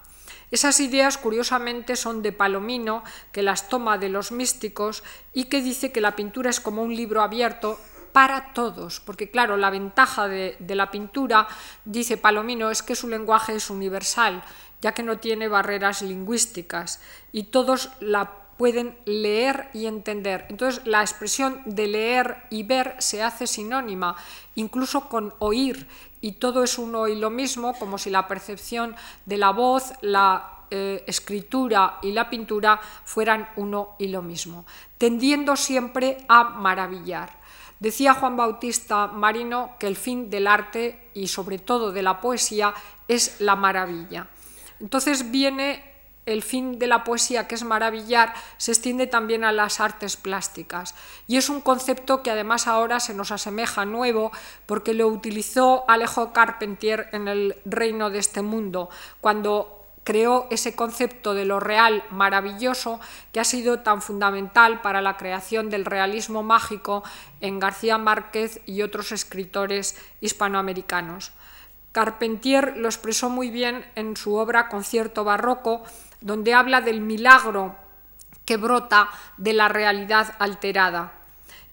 Esas ideas, curiosamente, son de Palomino, que las toma de los místicos y que dice que la pintura es como un libro abierto para todos, porque claro, la ventaja de, de la pintura, dice Palomino, es que su lenguaje es universal ya que no tiene barreras lingüísticas y todos la pueden leer y entender. Entonces la expresión de leer y ver se hace sinónima, incluso con oír, y todo es uno y lo mismo, como si la percepción de la voz, la eh, escritura y la pintura fueran uno y lo mismo, tendiendo siempre a maravillar. Decía Juan Bautista Marino que el fin del arte y sobre todo de la poesía es la maravilla. Entonces viene el fin de la poesía, que es maravillar, se extiende también a las artes plásticas. Y es un concepto que además ahora se nos asemeja nuevo porque lo utilizó Alejo Carpentier en el reino de este mundo, cuando creó ese concepto de lo real maravilloso que ha sido tan fundamental para la creación del realismo mágico en García Márquez y otros escritores hispanoamericanos. Carpentier lo expresó muy bien en su obra Concierto Barroco, donde habla del milagro que brota de la realidad alterada.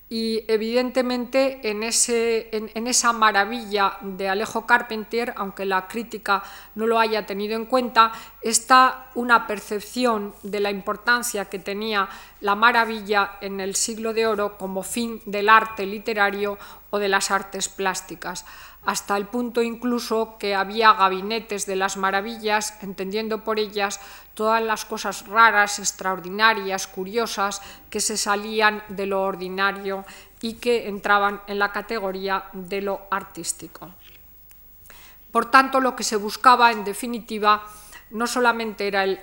Y evidentemente en, ese, en, esa maravilla de Alejo Carpentier, aunque la crítica no lo haya tenido en cuenta, está una percepción de la importancia que tenía la maravilla en el siglo de oro como fin del arte literario o de las artes plásticas hasta el punto incluso que había gabinetes de las maravillas, entendiendo por ellas todas las cosas raras, extraordinarias, curiosas, que se salían de lo ordinario y que entraban en la categoría de lo artístico. Por tanto, lo que se buscaba, en definitiva, no solamente era el,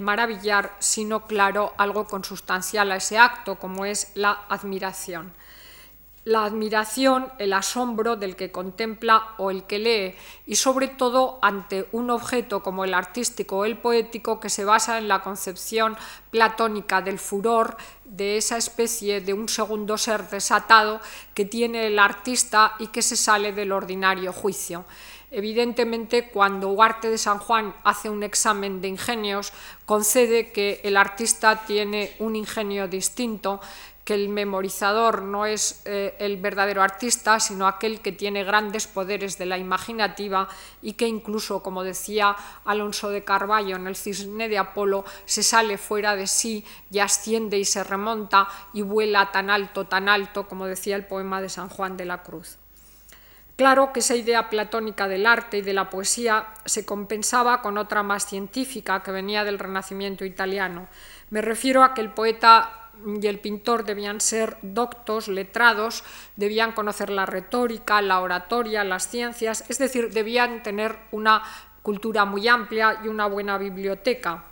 maravillar, sino, claro, algo consustancial a ese acto, como es la admiración. La admiración, el asombro del que contempla o el que lee, y sobre todo ante un objeto como el artístico o el poético que se basa en la concepción platónica del furor, de esa especie de un segundo ser desatado que tiene el artista y que se sale del ordinario juicio. Evidentemente, cuando Huarte de San Juan hace un examen de ingenios, concede que el artista tiene un ingenio distinto, que el memorizador no es eh, el verdadero artista, sino aquel que tiene grandes poderes de la imaginativa y que incluso, como decía Alonso de Carballo en el Cisne de Apolo, se sale fuera de sí y asciende y se remonta y vuela tan alto, tan alto, como decía el poema de San Juan de la Cruz. Claro que esa idea platónica del arte y de la poesía se compensaba con otra más científica que venía del Renacimiento italiano. Me refiero a que el poeta y el pintor debían ser doctos, letrados, debían conocer la retórica, la oratoria, las ciencias, es decir, debían tener una cultura muy amplia y una buena biblioteca,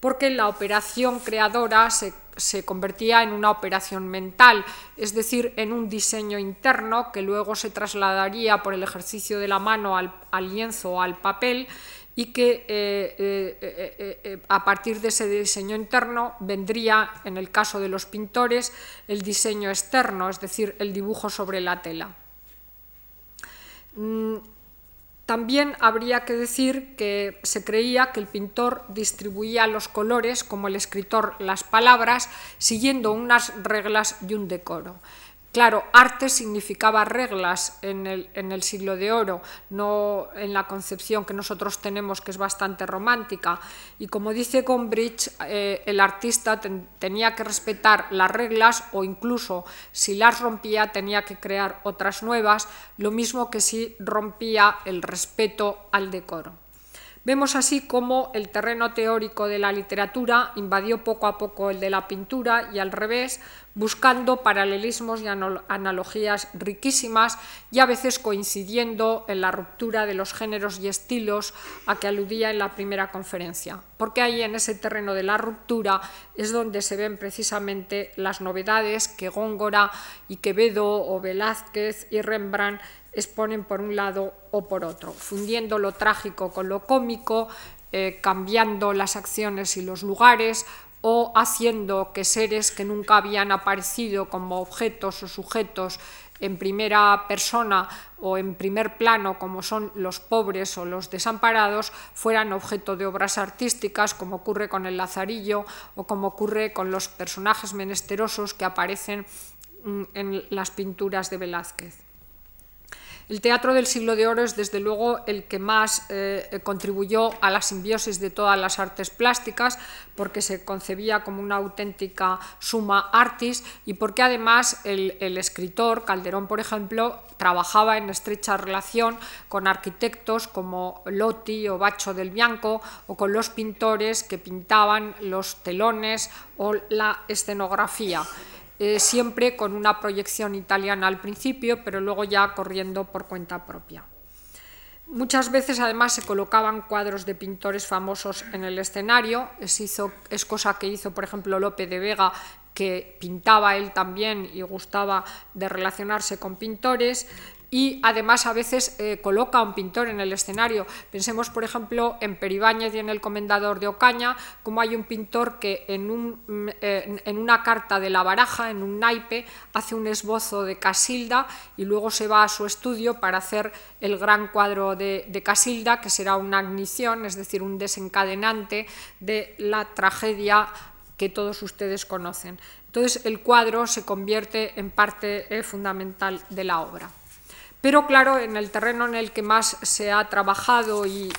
porque la operación creadora se se convertía en una operación mental, es decir, en un diseño interno que luego se trasladaría por el ejercicio de la mano al, lienzo o al papel y que eh, eh, eh, a partir de ese diseño interno vendría, en el caso de los pintores, el diseño externo, es decir, el dibujo sobre la tela. Mm, también habría que decir que se creía que el pintor distribuía los colores, como el escritor las palabras, siguiendo unas reglas y un decoro. Claro, arte significaba reglas en el, siglo de oro, no en la concepción que nosotros tenemos, que es bastante romántica. Y como dice Gombrich, eh, el artista tenía que respetar las reglas o incluso si las rompía tenía que crear otras nuevas, lo mismo que si rompía el respeto al decoro. Vemos así cómo el terreno teórico de la literatura invadió poco a poco el de la pintura y al revés, buscando paralelismos y analogías riquísimas y a veces coincidiendo en la ruptura de los géneros y estilos a que aludía en la primera conferencia. Porque ahí en ese terreno de la ruptura es donde se ven precisamente las novedades que Góngora y Quevedo o Velázquez y Rembrandt exponen por un lado o por otro, fundiendo lo trágico con lo cómico, eh, cambiando las acciones y los lugares o haciendo que seres que nunca habían aparecido como objetos o sujetos en primera persona o en primer plano, como son los pobres o los desamparados, fueran objeto de obras artísticas, como ocurre con el Lazarillo o como ocurre con los personajes menesterosos que aparecen mm, en las pinturas de Velázquez. El teatro del siglo de oro es desde luego el que más eh, contribuyó a la simbiosis de todas las artes plásticas porque se concebía como una auténtica suma artis y porque además el, escritor Calderón, por ejemplo, trabajaba en estrecha relación con arquitectos como Lotti o Bacho del Bianco o con los pintores que pintaban los telones o la escenografía. Eh, siempre con una proyección italiana al principio, pero luego ya corriendo por cuenta propia. Muchas veces además se colocaban cuadros de pintores famosos en el escenario, es, es cosa que hizo por ejemplo Lope de Vega, que pintaba él también y gustaba de relacionarse con pintores, y además a veces eh, coloca a un pintor en el escenario. Pensemos, por ejemplo, en Peribáñez y en El Comendador de Ocaña, como hay un pintor que en, un, mm, eh, en, una carta de la baraja, en un naipe, hace un esbozo de Casilda y luego se va a su estudio para hacer el gran cuadro de, Casilda, que será una ignición, es decir, un desencadenante de la tragedia que todos ustedes conocen. Entonces el cuadro se convierte en parte eh, fundamental de la obra. Pero claro, en el terreno en el que más se ha trabajado y,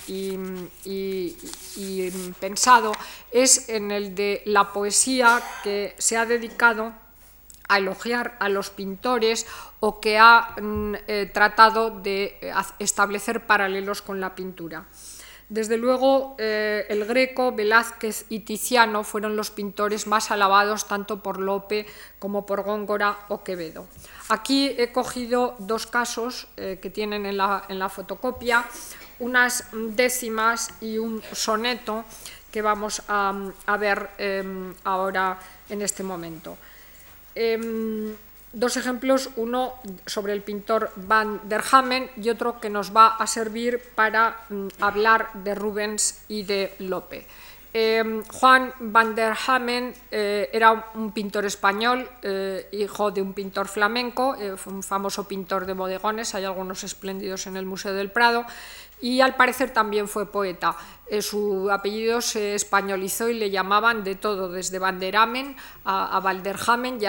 pensado es en el de la poesía que se ha dedicado a elogiar a los pintores o que ha mm, eh, tratado de establecer paralelos con la pintura. Desde luego, eh, el Greco, Velázquez y Tiziano fueron los pintores más alabados tanto por Lope como por Góngora o Quevedo. Aquí he cogido dos casos eh, que tienen en la, fotocopia, unas décimas y un soneto que vamos a, ver em, ahora en este momento. Em, dos ejemplos, uno sobre el pintor Van der Hamen y otro que nos va a servir para mm, hablar de Rubens y de Lope. Em, Juan van der Hamen eh, era un pintor español, eh, hijo de un pintor flamenco, eh, un famoso pintor de bodegones, hay algunos espléndidos en el Museo del Prado, y al parecer también fue poeta. su apellido se españolizó y le llamaban de todo, desde Van der Hamen a, Valderhamen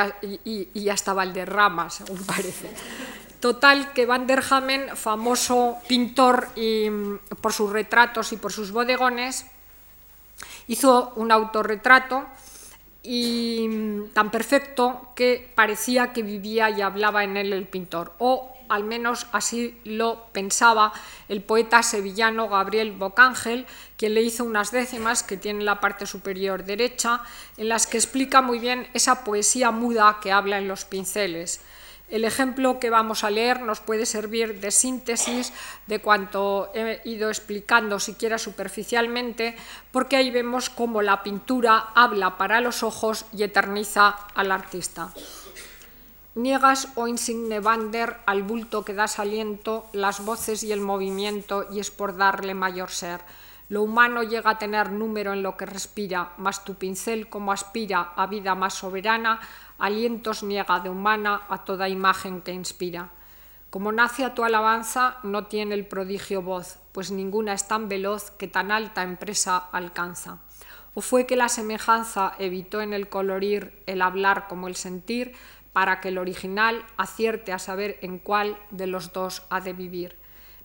y, y, hasta Valderrama, según parece. Total, que Van der Hamen, famoso pintor y, mm, por sus retratos y por sus bodegones, Hizo un autorretrato y mm, tan perfecto que parecía que vivía y hablaba en él el pintor, o al menos así lo pensaba el poeta sevillano Gabriel Bocángel, quien le hizo unas décimas que tiene la parte superior derecha, en las que explica muy bien esa poesía muda que habla en los pinceles. El ejemplo que vamos a leer nos puede servir de síntesis de cuanto he ido explicando, siquiera superficialmente, porque ahí vemos cómo la pintura habla para los ojos y eterniza al artista. Niegas, o oh insigne Vander, al bulto que das aliento, las voces y el movimiento, y es por darle mayor ser. Lo humano llega a tener número en lo que respira, mas tu pincel como aspira a vida más soberana, alientos niega de humana a toda imagen que inspira. Como nace a tu alabanza, no tiene el prodigio voz, pues ninguna es tan veloz que tan alta empresa alcanza. ¿O fue que la semejanza evitó en el colorir el hablar como el sentir, para que el original acierte a saber en cuál de los dos ha de vivir?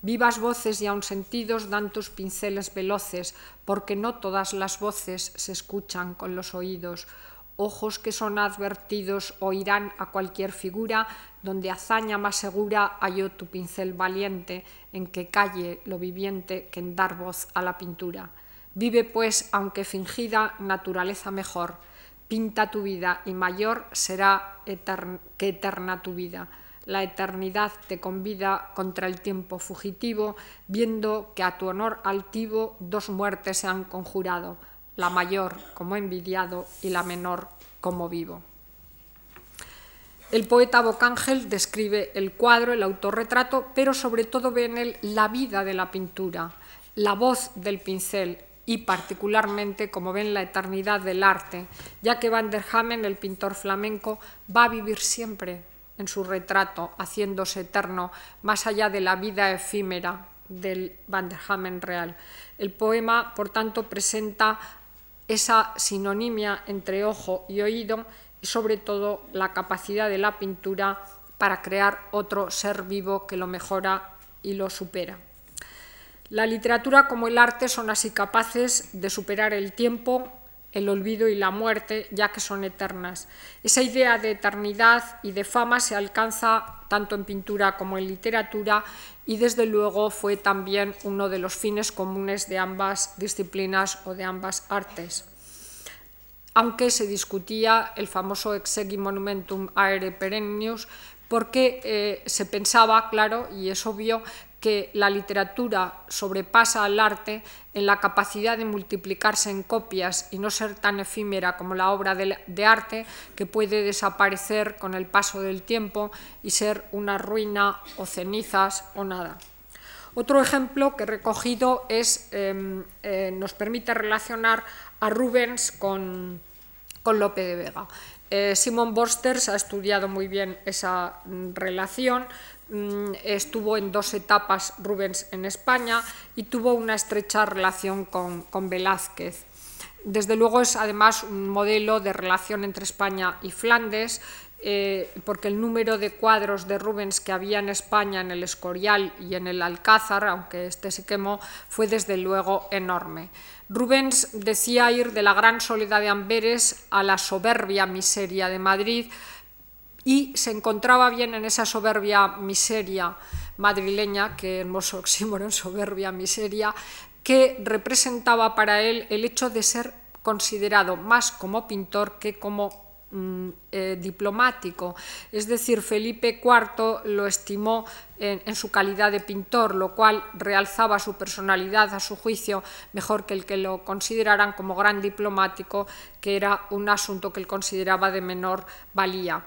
Vivas voces y aun sentidos dan tus pinceles veloces, porque no todas las voces se escuchan con los oídos ojos que son advertidos oirán a cualquier figura, donde hazaña más segura halló tu pincel valiente, en que calle lo viviente que en dar voz a la pintura. Vive pues, aunque fingida, naturaleza mejor, pinta tu vida y mayor será que eterna tu vida. La eternidad te convida contra el tiempo fugitivo, viendo que a tu honor altivo dos muertes se han conjurado la mayor como envidiado y la menor como vivo. El poeta Bocángel describe el cuadro, el autorretrato, pero sobre todo ve en él la vida de la pintura, la voz del pincel y particularmente, como ven, la eternidad del arte, ya que Van der Hamen, el pintor flamenco, va a vivir siempre en su retrato, haciéndose eterno, más allá de la vida efímera del Van der Hamen real. El poema, por tanto, presenta esa sinonimia entre ojo y oído y sobre todo la capacidad de la pintura para crear otro ser vivo que lo mejora y lo supera. La literatura como el arte son así capaces de superar el tiempo, el olvido y la muerte, ya que son eternas. Esa idea de eternidad y de fama se alcanza tanto en pintura como en literatura y desde luego fue también uno de los fines comunes de ambas disciplinas o de ambas artes. Aunque se discutía el famoso exegi monumentum aere perennius, porque eh, se pensaba, claro, y es obvio, que la literatura sobrepasa al arte en la capacidad de multiplicarse en copias y no ser tan efímera como la obra de, arte que puede desaparecer con el paso del tiempo y ser una ruina o cenizas o nada. Otro ejemplo que he recogido es, em, eh, nos permite relacionar a Rubens con, con Lope de Vega. Eh, Simon Borsters ha estudiado muy bien esa mm, relación, estuvo en dos etapas Rubens en España y tuvo una estrecha relación con, Velázquez. Desde luego es además un modelo de relación entre España y Flandes, eh, porque el número de cuadros de Rubens que había en España en el Escorial y en el Alcázar, aunque este se quemó, fue desde luego enorme. Rubens decía ir de la gran soledad de Amberes a la soberbia miseria de Madrid, y se encontraba bien en esa soberbia miseria madrileña, que hermoso oxímoron, soberbia miseria, que representaba para él el hecho de ser considerado más como pintor que como mm, eh, diplomático. Es decir, Felipe IV lo estimó en, en, su calidad de pintor, lo cual realzaba su personalidad, a su juicio, mejor que el que lo consideraran como gran diplomático, que era un asunto que él consideraba de menor valía.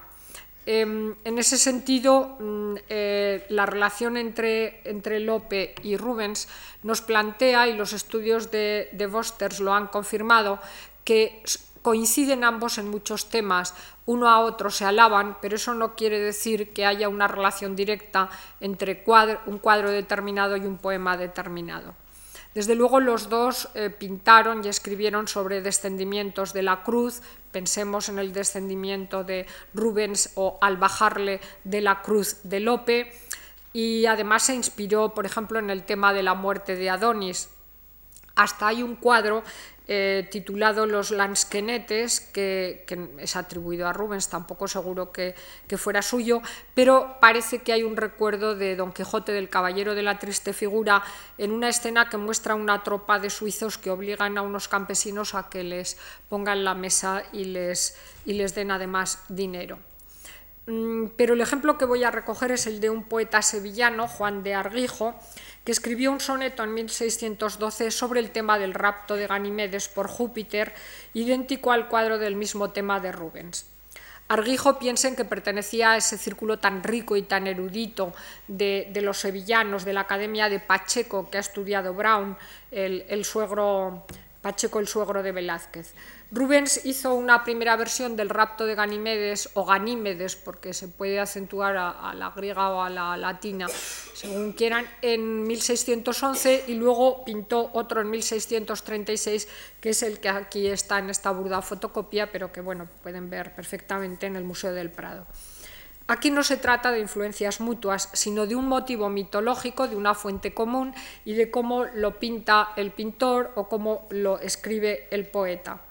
Em, en ese sentido, mm, eh, la relación entre, entre, Lope y Rubens nos plantea, y los estudios de, de Vosters lo han confirmado, que coinciden ambos en muchos temas, uno a otro se alaban, pero eso no quiere decir que haya una relación directa entre un cuadro determinado y un poema determinado. Desde luego los dos eh, pintaron y escribieron sobre descendimientos de la cruz, pensemos en el descendimiento de Rubens o al bajarle de la cruz de Lope, y además se inspiró, por ejemplo, en el tema de la muerte de Adonis. Hasta hay un cuadro eh, titulado Los Lansquenetes, que, es atribuido a Rubens, tampoco seguro que, fuera suyo, pero parece que hay un recuerdo de Don Quijote del Caballero de la Triste Figura en una escena que muestra una tropa de suizos que obligan a unos campesinos a que les pongan la mesa y les, y les den además dinero. Mm, pero el ejemplo que voy a recoger es el de un poeta sevillano, Juan de Arguijo, que escribió un soneto en 1612 sobre el tema del rapto de Ganimedes por Júpiter, idéntico al cuadro del mismo tema de Rubens. Arguijo piensa que pertenecía a ese círculo tan rico y tan erudito de, los sevillanos, de la Academia de Pacheco, que ha estudiado Brown, el suegro, Pacheco el suegro de Velázquez. Rubens hizo una primera versión del rapto de Ganimedes, o Ganímedes, porque se puede acentuar a, la griega o a la latina, según quieran, en 1611 y luego pintó otro en 1636, que es el que aquí está en esta burda fotocopia, pero que bueno, pueden ver perfectamente en el Museo del Prado. Aquí no se trata de influencias mutuas, sino de un motivo mitológico, de una fuente común y de cómo lo pinta el pintor o cómo lo escribe el poeta.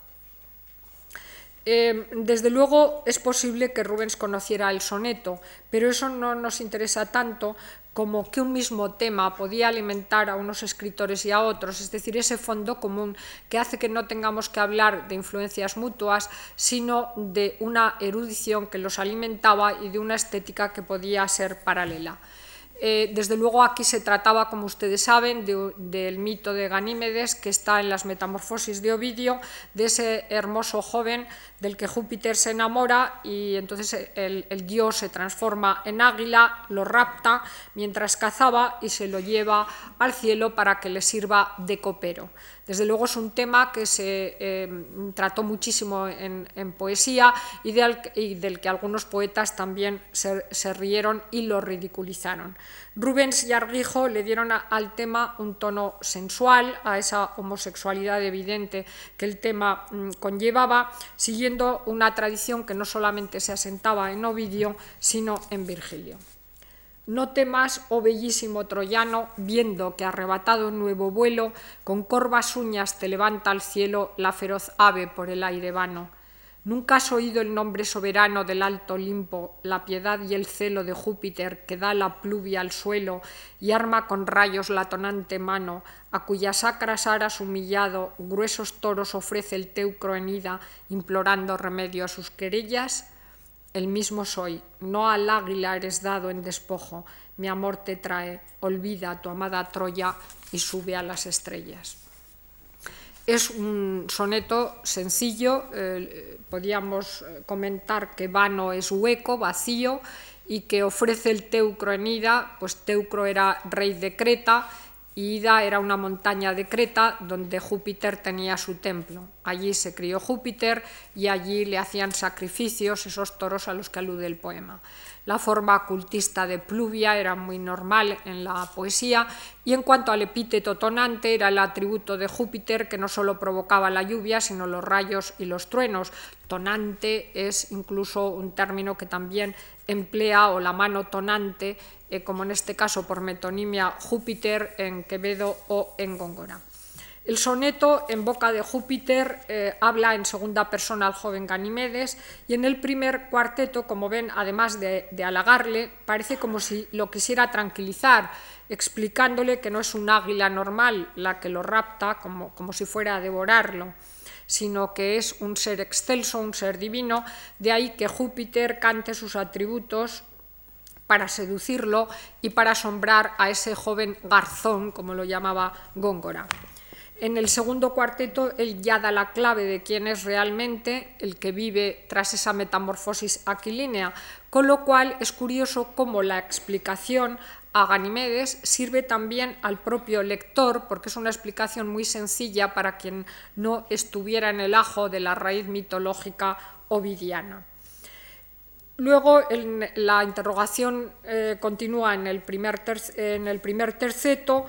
Em, desde luego es posible que Rubens conociera el soneto, pero eso no nos interesa tanto como que un mismo tema podía alimentar a unos escritores y a otros, es decir, ese fondo común que hace que no tengamos que hablar de influencias mutuas, sino de una erudición que los alimentaba y de una estética que podía ser paralela. Eh, desde luego aquí se trataba, como ustedes saben, del mito de Ganímedes que está en las Metamorfosis de Ovidio, de ese hermoso joven del que Júpiter se enamora y entonces el, dios se transforma en águila, lo rapta mientras cazaba y se lo lleva al cielo para que le sirva de copero. Desde luego es un tema que se eh, trató muchísimo en, poesía y, del que algunos poetas también se, rieron y lo ridiculizaron. Rubens y Arguijo le dieron al tema un tono sensual, a esa homosexualidad evidente que el tema mm, conllevaba, siguiendo una tradición que no solamente se asentaba en Ovidio, sino en Virgilio. No temas, oh bellísimo troyano, viendo que arrebatado nuevo vuelo, con corvas uñas te levanta al cielo la feroz ave por el aire vano. Nunca has oído el nombre soberano del alto Olimpo, la piedad y el celo de Júpiter que da la pluvia al suelo y arma con rayos la tonante mano, a cuyas sacras aras humillado gruesos toros ofrece el teucro en ida, implorando remedio a sus querellas? El mismo soy, no al águila eres dado en despojo, mi amor te trae, olvida a tu amada Troya y sube a las estrellas. Es un soneto sencillo, eh, podríamos eh, comentar que vano es hueco, vacío, y que ofrece el Teucro en Ida, pues Teucro era rey de Creta, Ida era una montaña de Creta donde Júpiter tenía su templo. Allí se crió Júpiter y allí le hacían sacrificios esos toros a los que alude el poema. La forma cultista de pluvia era muy normal en la poesía y en cuanto al epíteto tonante era el atributo de Júpiter que no solo provocaba la lluvia sino los rayos y los truenos. Tonante es incluso un término que también emplea o la mano tonante eh, como en este caso por metonimia Júpiter en Quevedo o en Góngora. El soneto en boca de Júpiter eh, habla en segunda persona al joven Ganimedes y en el primer cuarteto, como ven, además de, halagarle, parece como si lo quisiera tranquilizar, explicándole que no es un águila normal la que lo rapta, como, como si fuera a devorarlo sino que es un ser excelso, un ser divino, de ahí que Júpiter cante sus atributos para seducirlo y para asombrar a ese joven garzón, como lo llamaba Góngora. En el segundo cuarteto, él ya da la clave de quién es realmente el que vive tras esa metamorfosis aquilínea, con lo cual es curioso cómo la explicación a Ganimedes sirve también al propio lector, porque es una explicación muy sencilla para quien no estuviera en el ajo de la raíz mitológica ovidiana. Luego la interrogación eh, continúa en el, primer en el primer terceto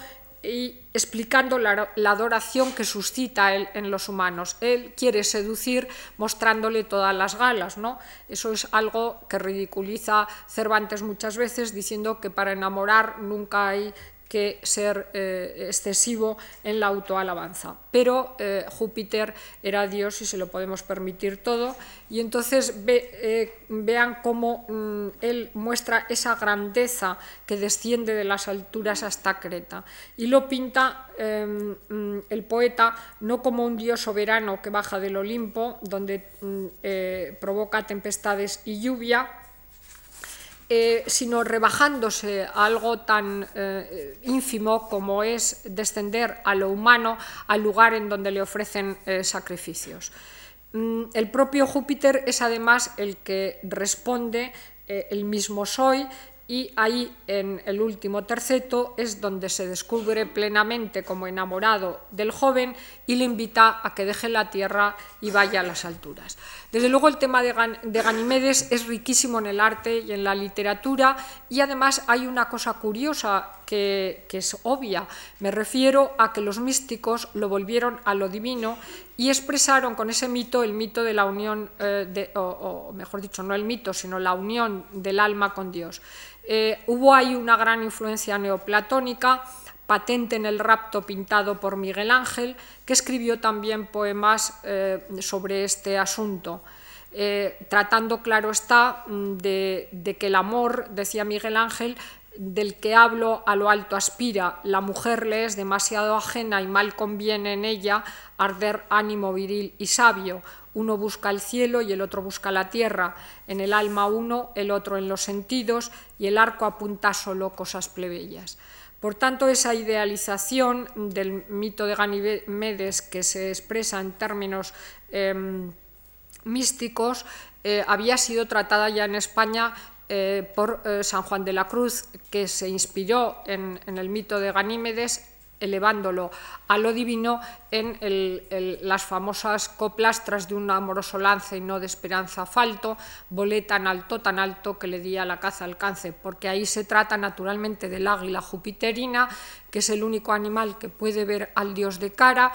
y explicando la, adoración que suscita él en los humanos. Él quiere seducir mostrándole todas las galas, ¿no? Eso es algo que ridiculiza Cervantes muchas veces, diciendo que para enamorar nunca hay que ser eh, excesivo en la autoalabanza. Pero eh, Júpiter era Dios y se lo podemos permitir todo. Y entonces eh, vean cómo mm, él muestra esa grandeza que desciende de las alturas hasta Creta. Y lo pinta em, mm, el poeta no como un dios soberano que baja del Olimpo, donde mm, provoca tempestades y lluvia, eh, sino rebajándose a algo tan eh, ínfimo como es descender a lo humano al lugar en donde le ofrecen eh, sacrificios. Mm, el propio Júpiter es además el que responde el mismo soy y ahí en el último terceto es donde se descubre plenamente como enamorado del joven y le invita a que deje la tierra y vaya a las alturas. Desde luego el tema de, Ganimedes es riquísimo en el arte y en la literatura y además hay una cosa curiosa que, es obvia. Me refiero a que los místicos lo volvieron a lo divino y expresaron con ese mito el mito de la unión, eh, o mejor dicho, no el mito, sino la unión del alma con Dios. Eh, hubo ahí una gran influencia neoplatónica, patente en el rapto pintado por Miguel Ángel, que escribió también poemas eh, sobre este asunto. Tratando, claro está, mm, de, que el amor, decía Miguel Ángel, del que hablo a lo alto aspira, la mujer le es demasiado ajena y mal conviene en ella arder ánimo viril y sabio, uno busca el cielo y el otro busca la tierra, en el alma uno, el otro en los sentidos, y el arco apunta solo cosas plebeyas. Por tanto, esa idealización del mito de Ganimedes que se expresa en términos em, místicos eh, había sido tratada ya en España eh, por eh, San Juan de la Cruz, que se inspiró en, el mito de Ganímedes elevándolo a lo divino en las famosas coplas tras de un amoroso lance y no de esperanza falto, volé tan alto, tan alto que le di a la caza alcance, porque ahí se trata naturalmente del águila jupiterina, que es el único animal que puede ver al dios de cara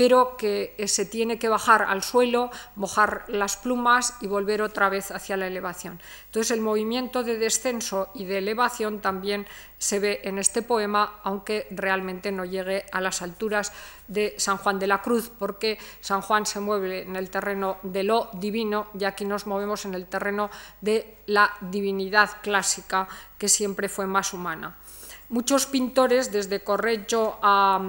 pero que eh, se tiene que bajar al suelo, mojar las plumas y volver otra vez hacia la elevación. Entonces el movimiento de descenso y de elevación también se ve en este poema, aunque realmente no llegue a las alturas de San Juan de la Cruz, porque San Juan se mueve en el terreno de lo divino y aquí nos movemos en el terreno de la divinidad clásica, que siempre fue más humana. Muchos pintores, desde Correggio a,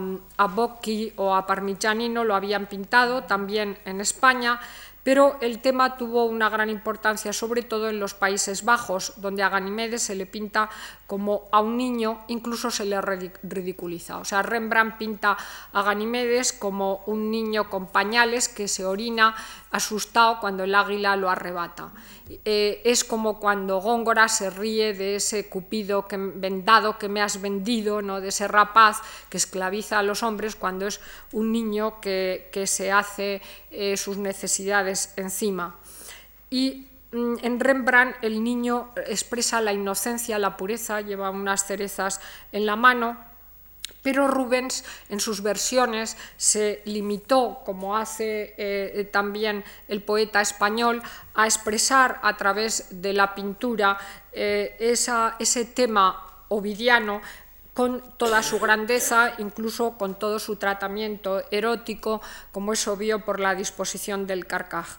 Bocchi o a Parmigianino, lo habían pintado, también en España, pero el tema tuvo una gran importancia, sobre todo en los Países Bajos, donde a Ganimedes se le pinta como a un niño, incluso se le ridiculiza. O sea, Rembrandt pinta a Ganimedes como un niño con pañales que se orina asustado cuando el águila lo arrebata. Eh, es como cuando Góngora se ríe de ese cupido que, vendado que me has vendido, ¿no? de ese rapaz que esclaviza a los hombres cuando es un niño que, se hace eh, sus necesidades encima. Y mm, en Rembrandt el niño expresa la inocencia, la pureza, lleva unas cerezas en la mano pero Rubens en sus versiones se limitó, como hace eh, también el poeta español, a expresar a través de la pintura eh, ese tema ovidiano con toda su grandeza, incluso con todo su tratamiento erótico, como es obvio por la disposición del carcaj.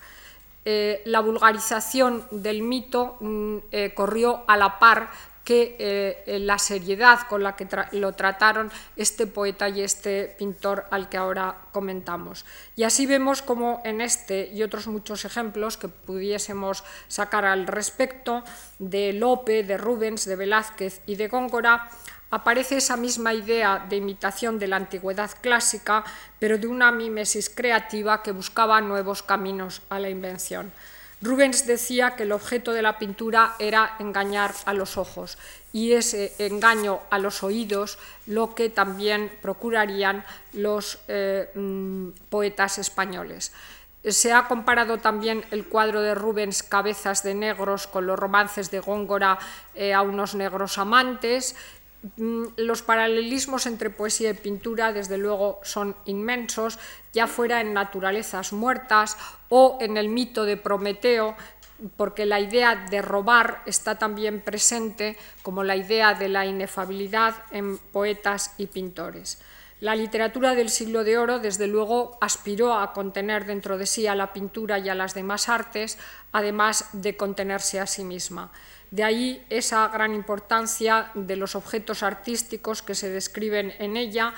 Eh, la vulgarización del mito mm, corrió a la par que eh, la seriedad con la que lo trataron este poeta y este pintor al que ahora comentamos. Y así vemos como en este y otros muchos ejemplos que pudiésemos sacar al respecto de Lope, de Rubens, de Velázquez y de Góngora, aparece esa misma idea de imitación de la antigüedad clásica, pero de una mímesis creativa que buscaba nuevos caminos a la invención. Rubens decía que el objeto de la pintura era engañar a los ojos y ese engaño a los oídos lo que también procurarían los eh, mm, poetas españoles. Se ha comparado también el cuadro de Rubens Cabezas de Negros con los romances de Góngora eh, a unos negros amantes los paralelismos entre poesía y pintura, desde luego, son inmensos, ya fuera en naturalezas muertas o en el mito de Prometeo, porque la idea de robar está también presente como la idea de la inefabilidad en poetas y pintores. La literatura del siglo de oro, desde luego, aspiró a contener dentro de sí a la pintura y a las demás artes, además de contenerse a sí misma. De ahí esa gran importancia de los objetos artísticos que se describen en ella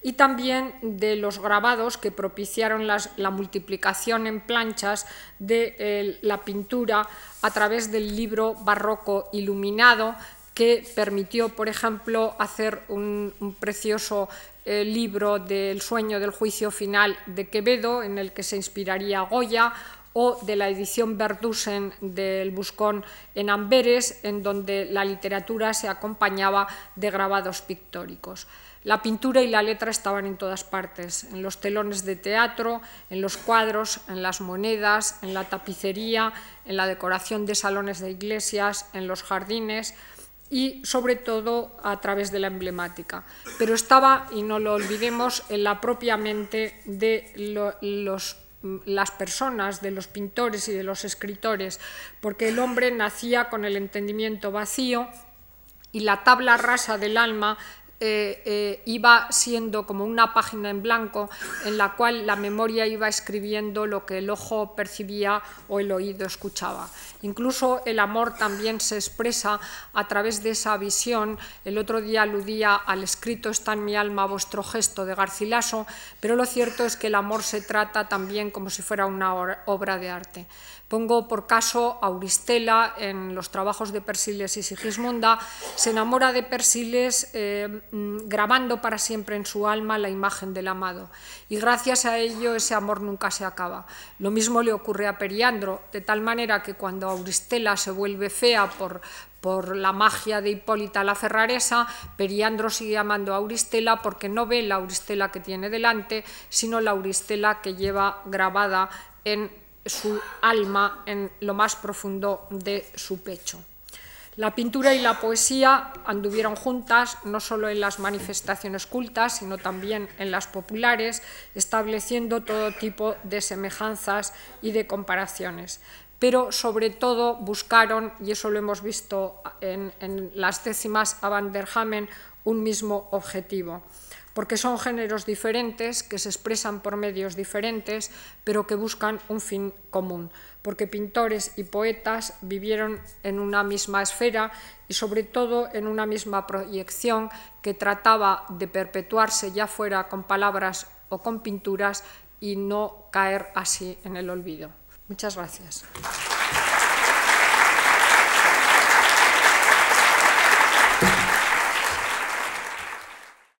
y también de los grabados que propiciaron la multiplicación en planchas de la pintura a través del libro barroco iluminado que permitió, por ejemplo, hacer un, precioso eh, libro del sueño del juicio final de Quevedo, en el que se inspiraría Goya, o de la edición Verdusen del Buscón en Amberes, en donde la literatura se acompañaba de grabados pictóricos. La pintura y la letra estaban en todas partes, en los telones de teatro, en los cuadros, en las monedas, en la tapicería, en la decoración de salones de iglesias, en los jardines y sobre todo a través de la emblemática. Pero estaba, y no lo olvidemos, en la propia mente de los las personas, de los pintores y de los escritores, porque el hombre nacía con el entendimiento vacío y la tabla rasa del alma eh, eh, iba siendo como una página en blanco en la cual la memoria iba escribiendo lo que el ojo percibía o el oído escuchaba. Incluso el amor también se expresa a través de esa visión. El otro día aludía al escrito está en mi alma vuestro gesto de Garcilaso, pero lo cierto es que el amor se trata también como si fuera una obra de arte. Pongo por caso Auristela en los trabajos de Persiles y Sigismunda, se enamora de Persiles eh, mm, grabando para siempre en su alma la imagen del amado y gracias a ello ese amor nunca se acaba. Lo mismo le ocurre a Periandro, de tal manera que cuando Auristela se vuelve fea por, por la magia de Hipólita la Ferraresa, Periandro sigue amando a Auristela porque no ve la Auristela que tiene delante, sino la Auristela que lleva grabada en su alma en lo más profundo de su pecho. La pintura y la poesía anduvieron juntas no solo en las manifestaciones cultas, sino también en las populares, estableciendo todo tipo de semejanzas y de comparaciones. Pero sobre todo buscaron, y eso lo hemos visto en, las décimas a Van der Hamen, un mismo objetivo porque son géneros diferentes que se expresan por medios diferentes, pero que buscan un fin común, porque pintores y poetas vivieron en una misma esfera y sobre todo en una misma proyección que trataba de perpetuarse ya fuera con palabras o con pinturas y no caer así en el olvido. Muchas gracias.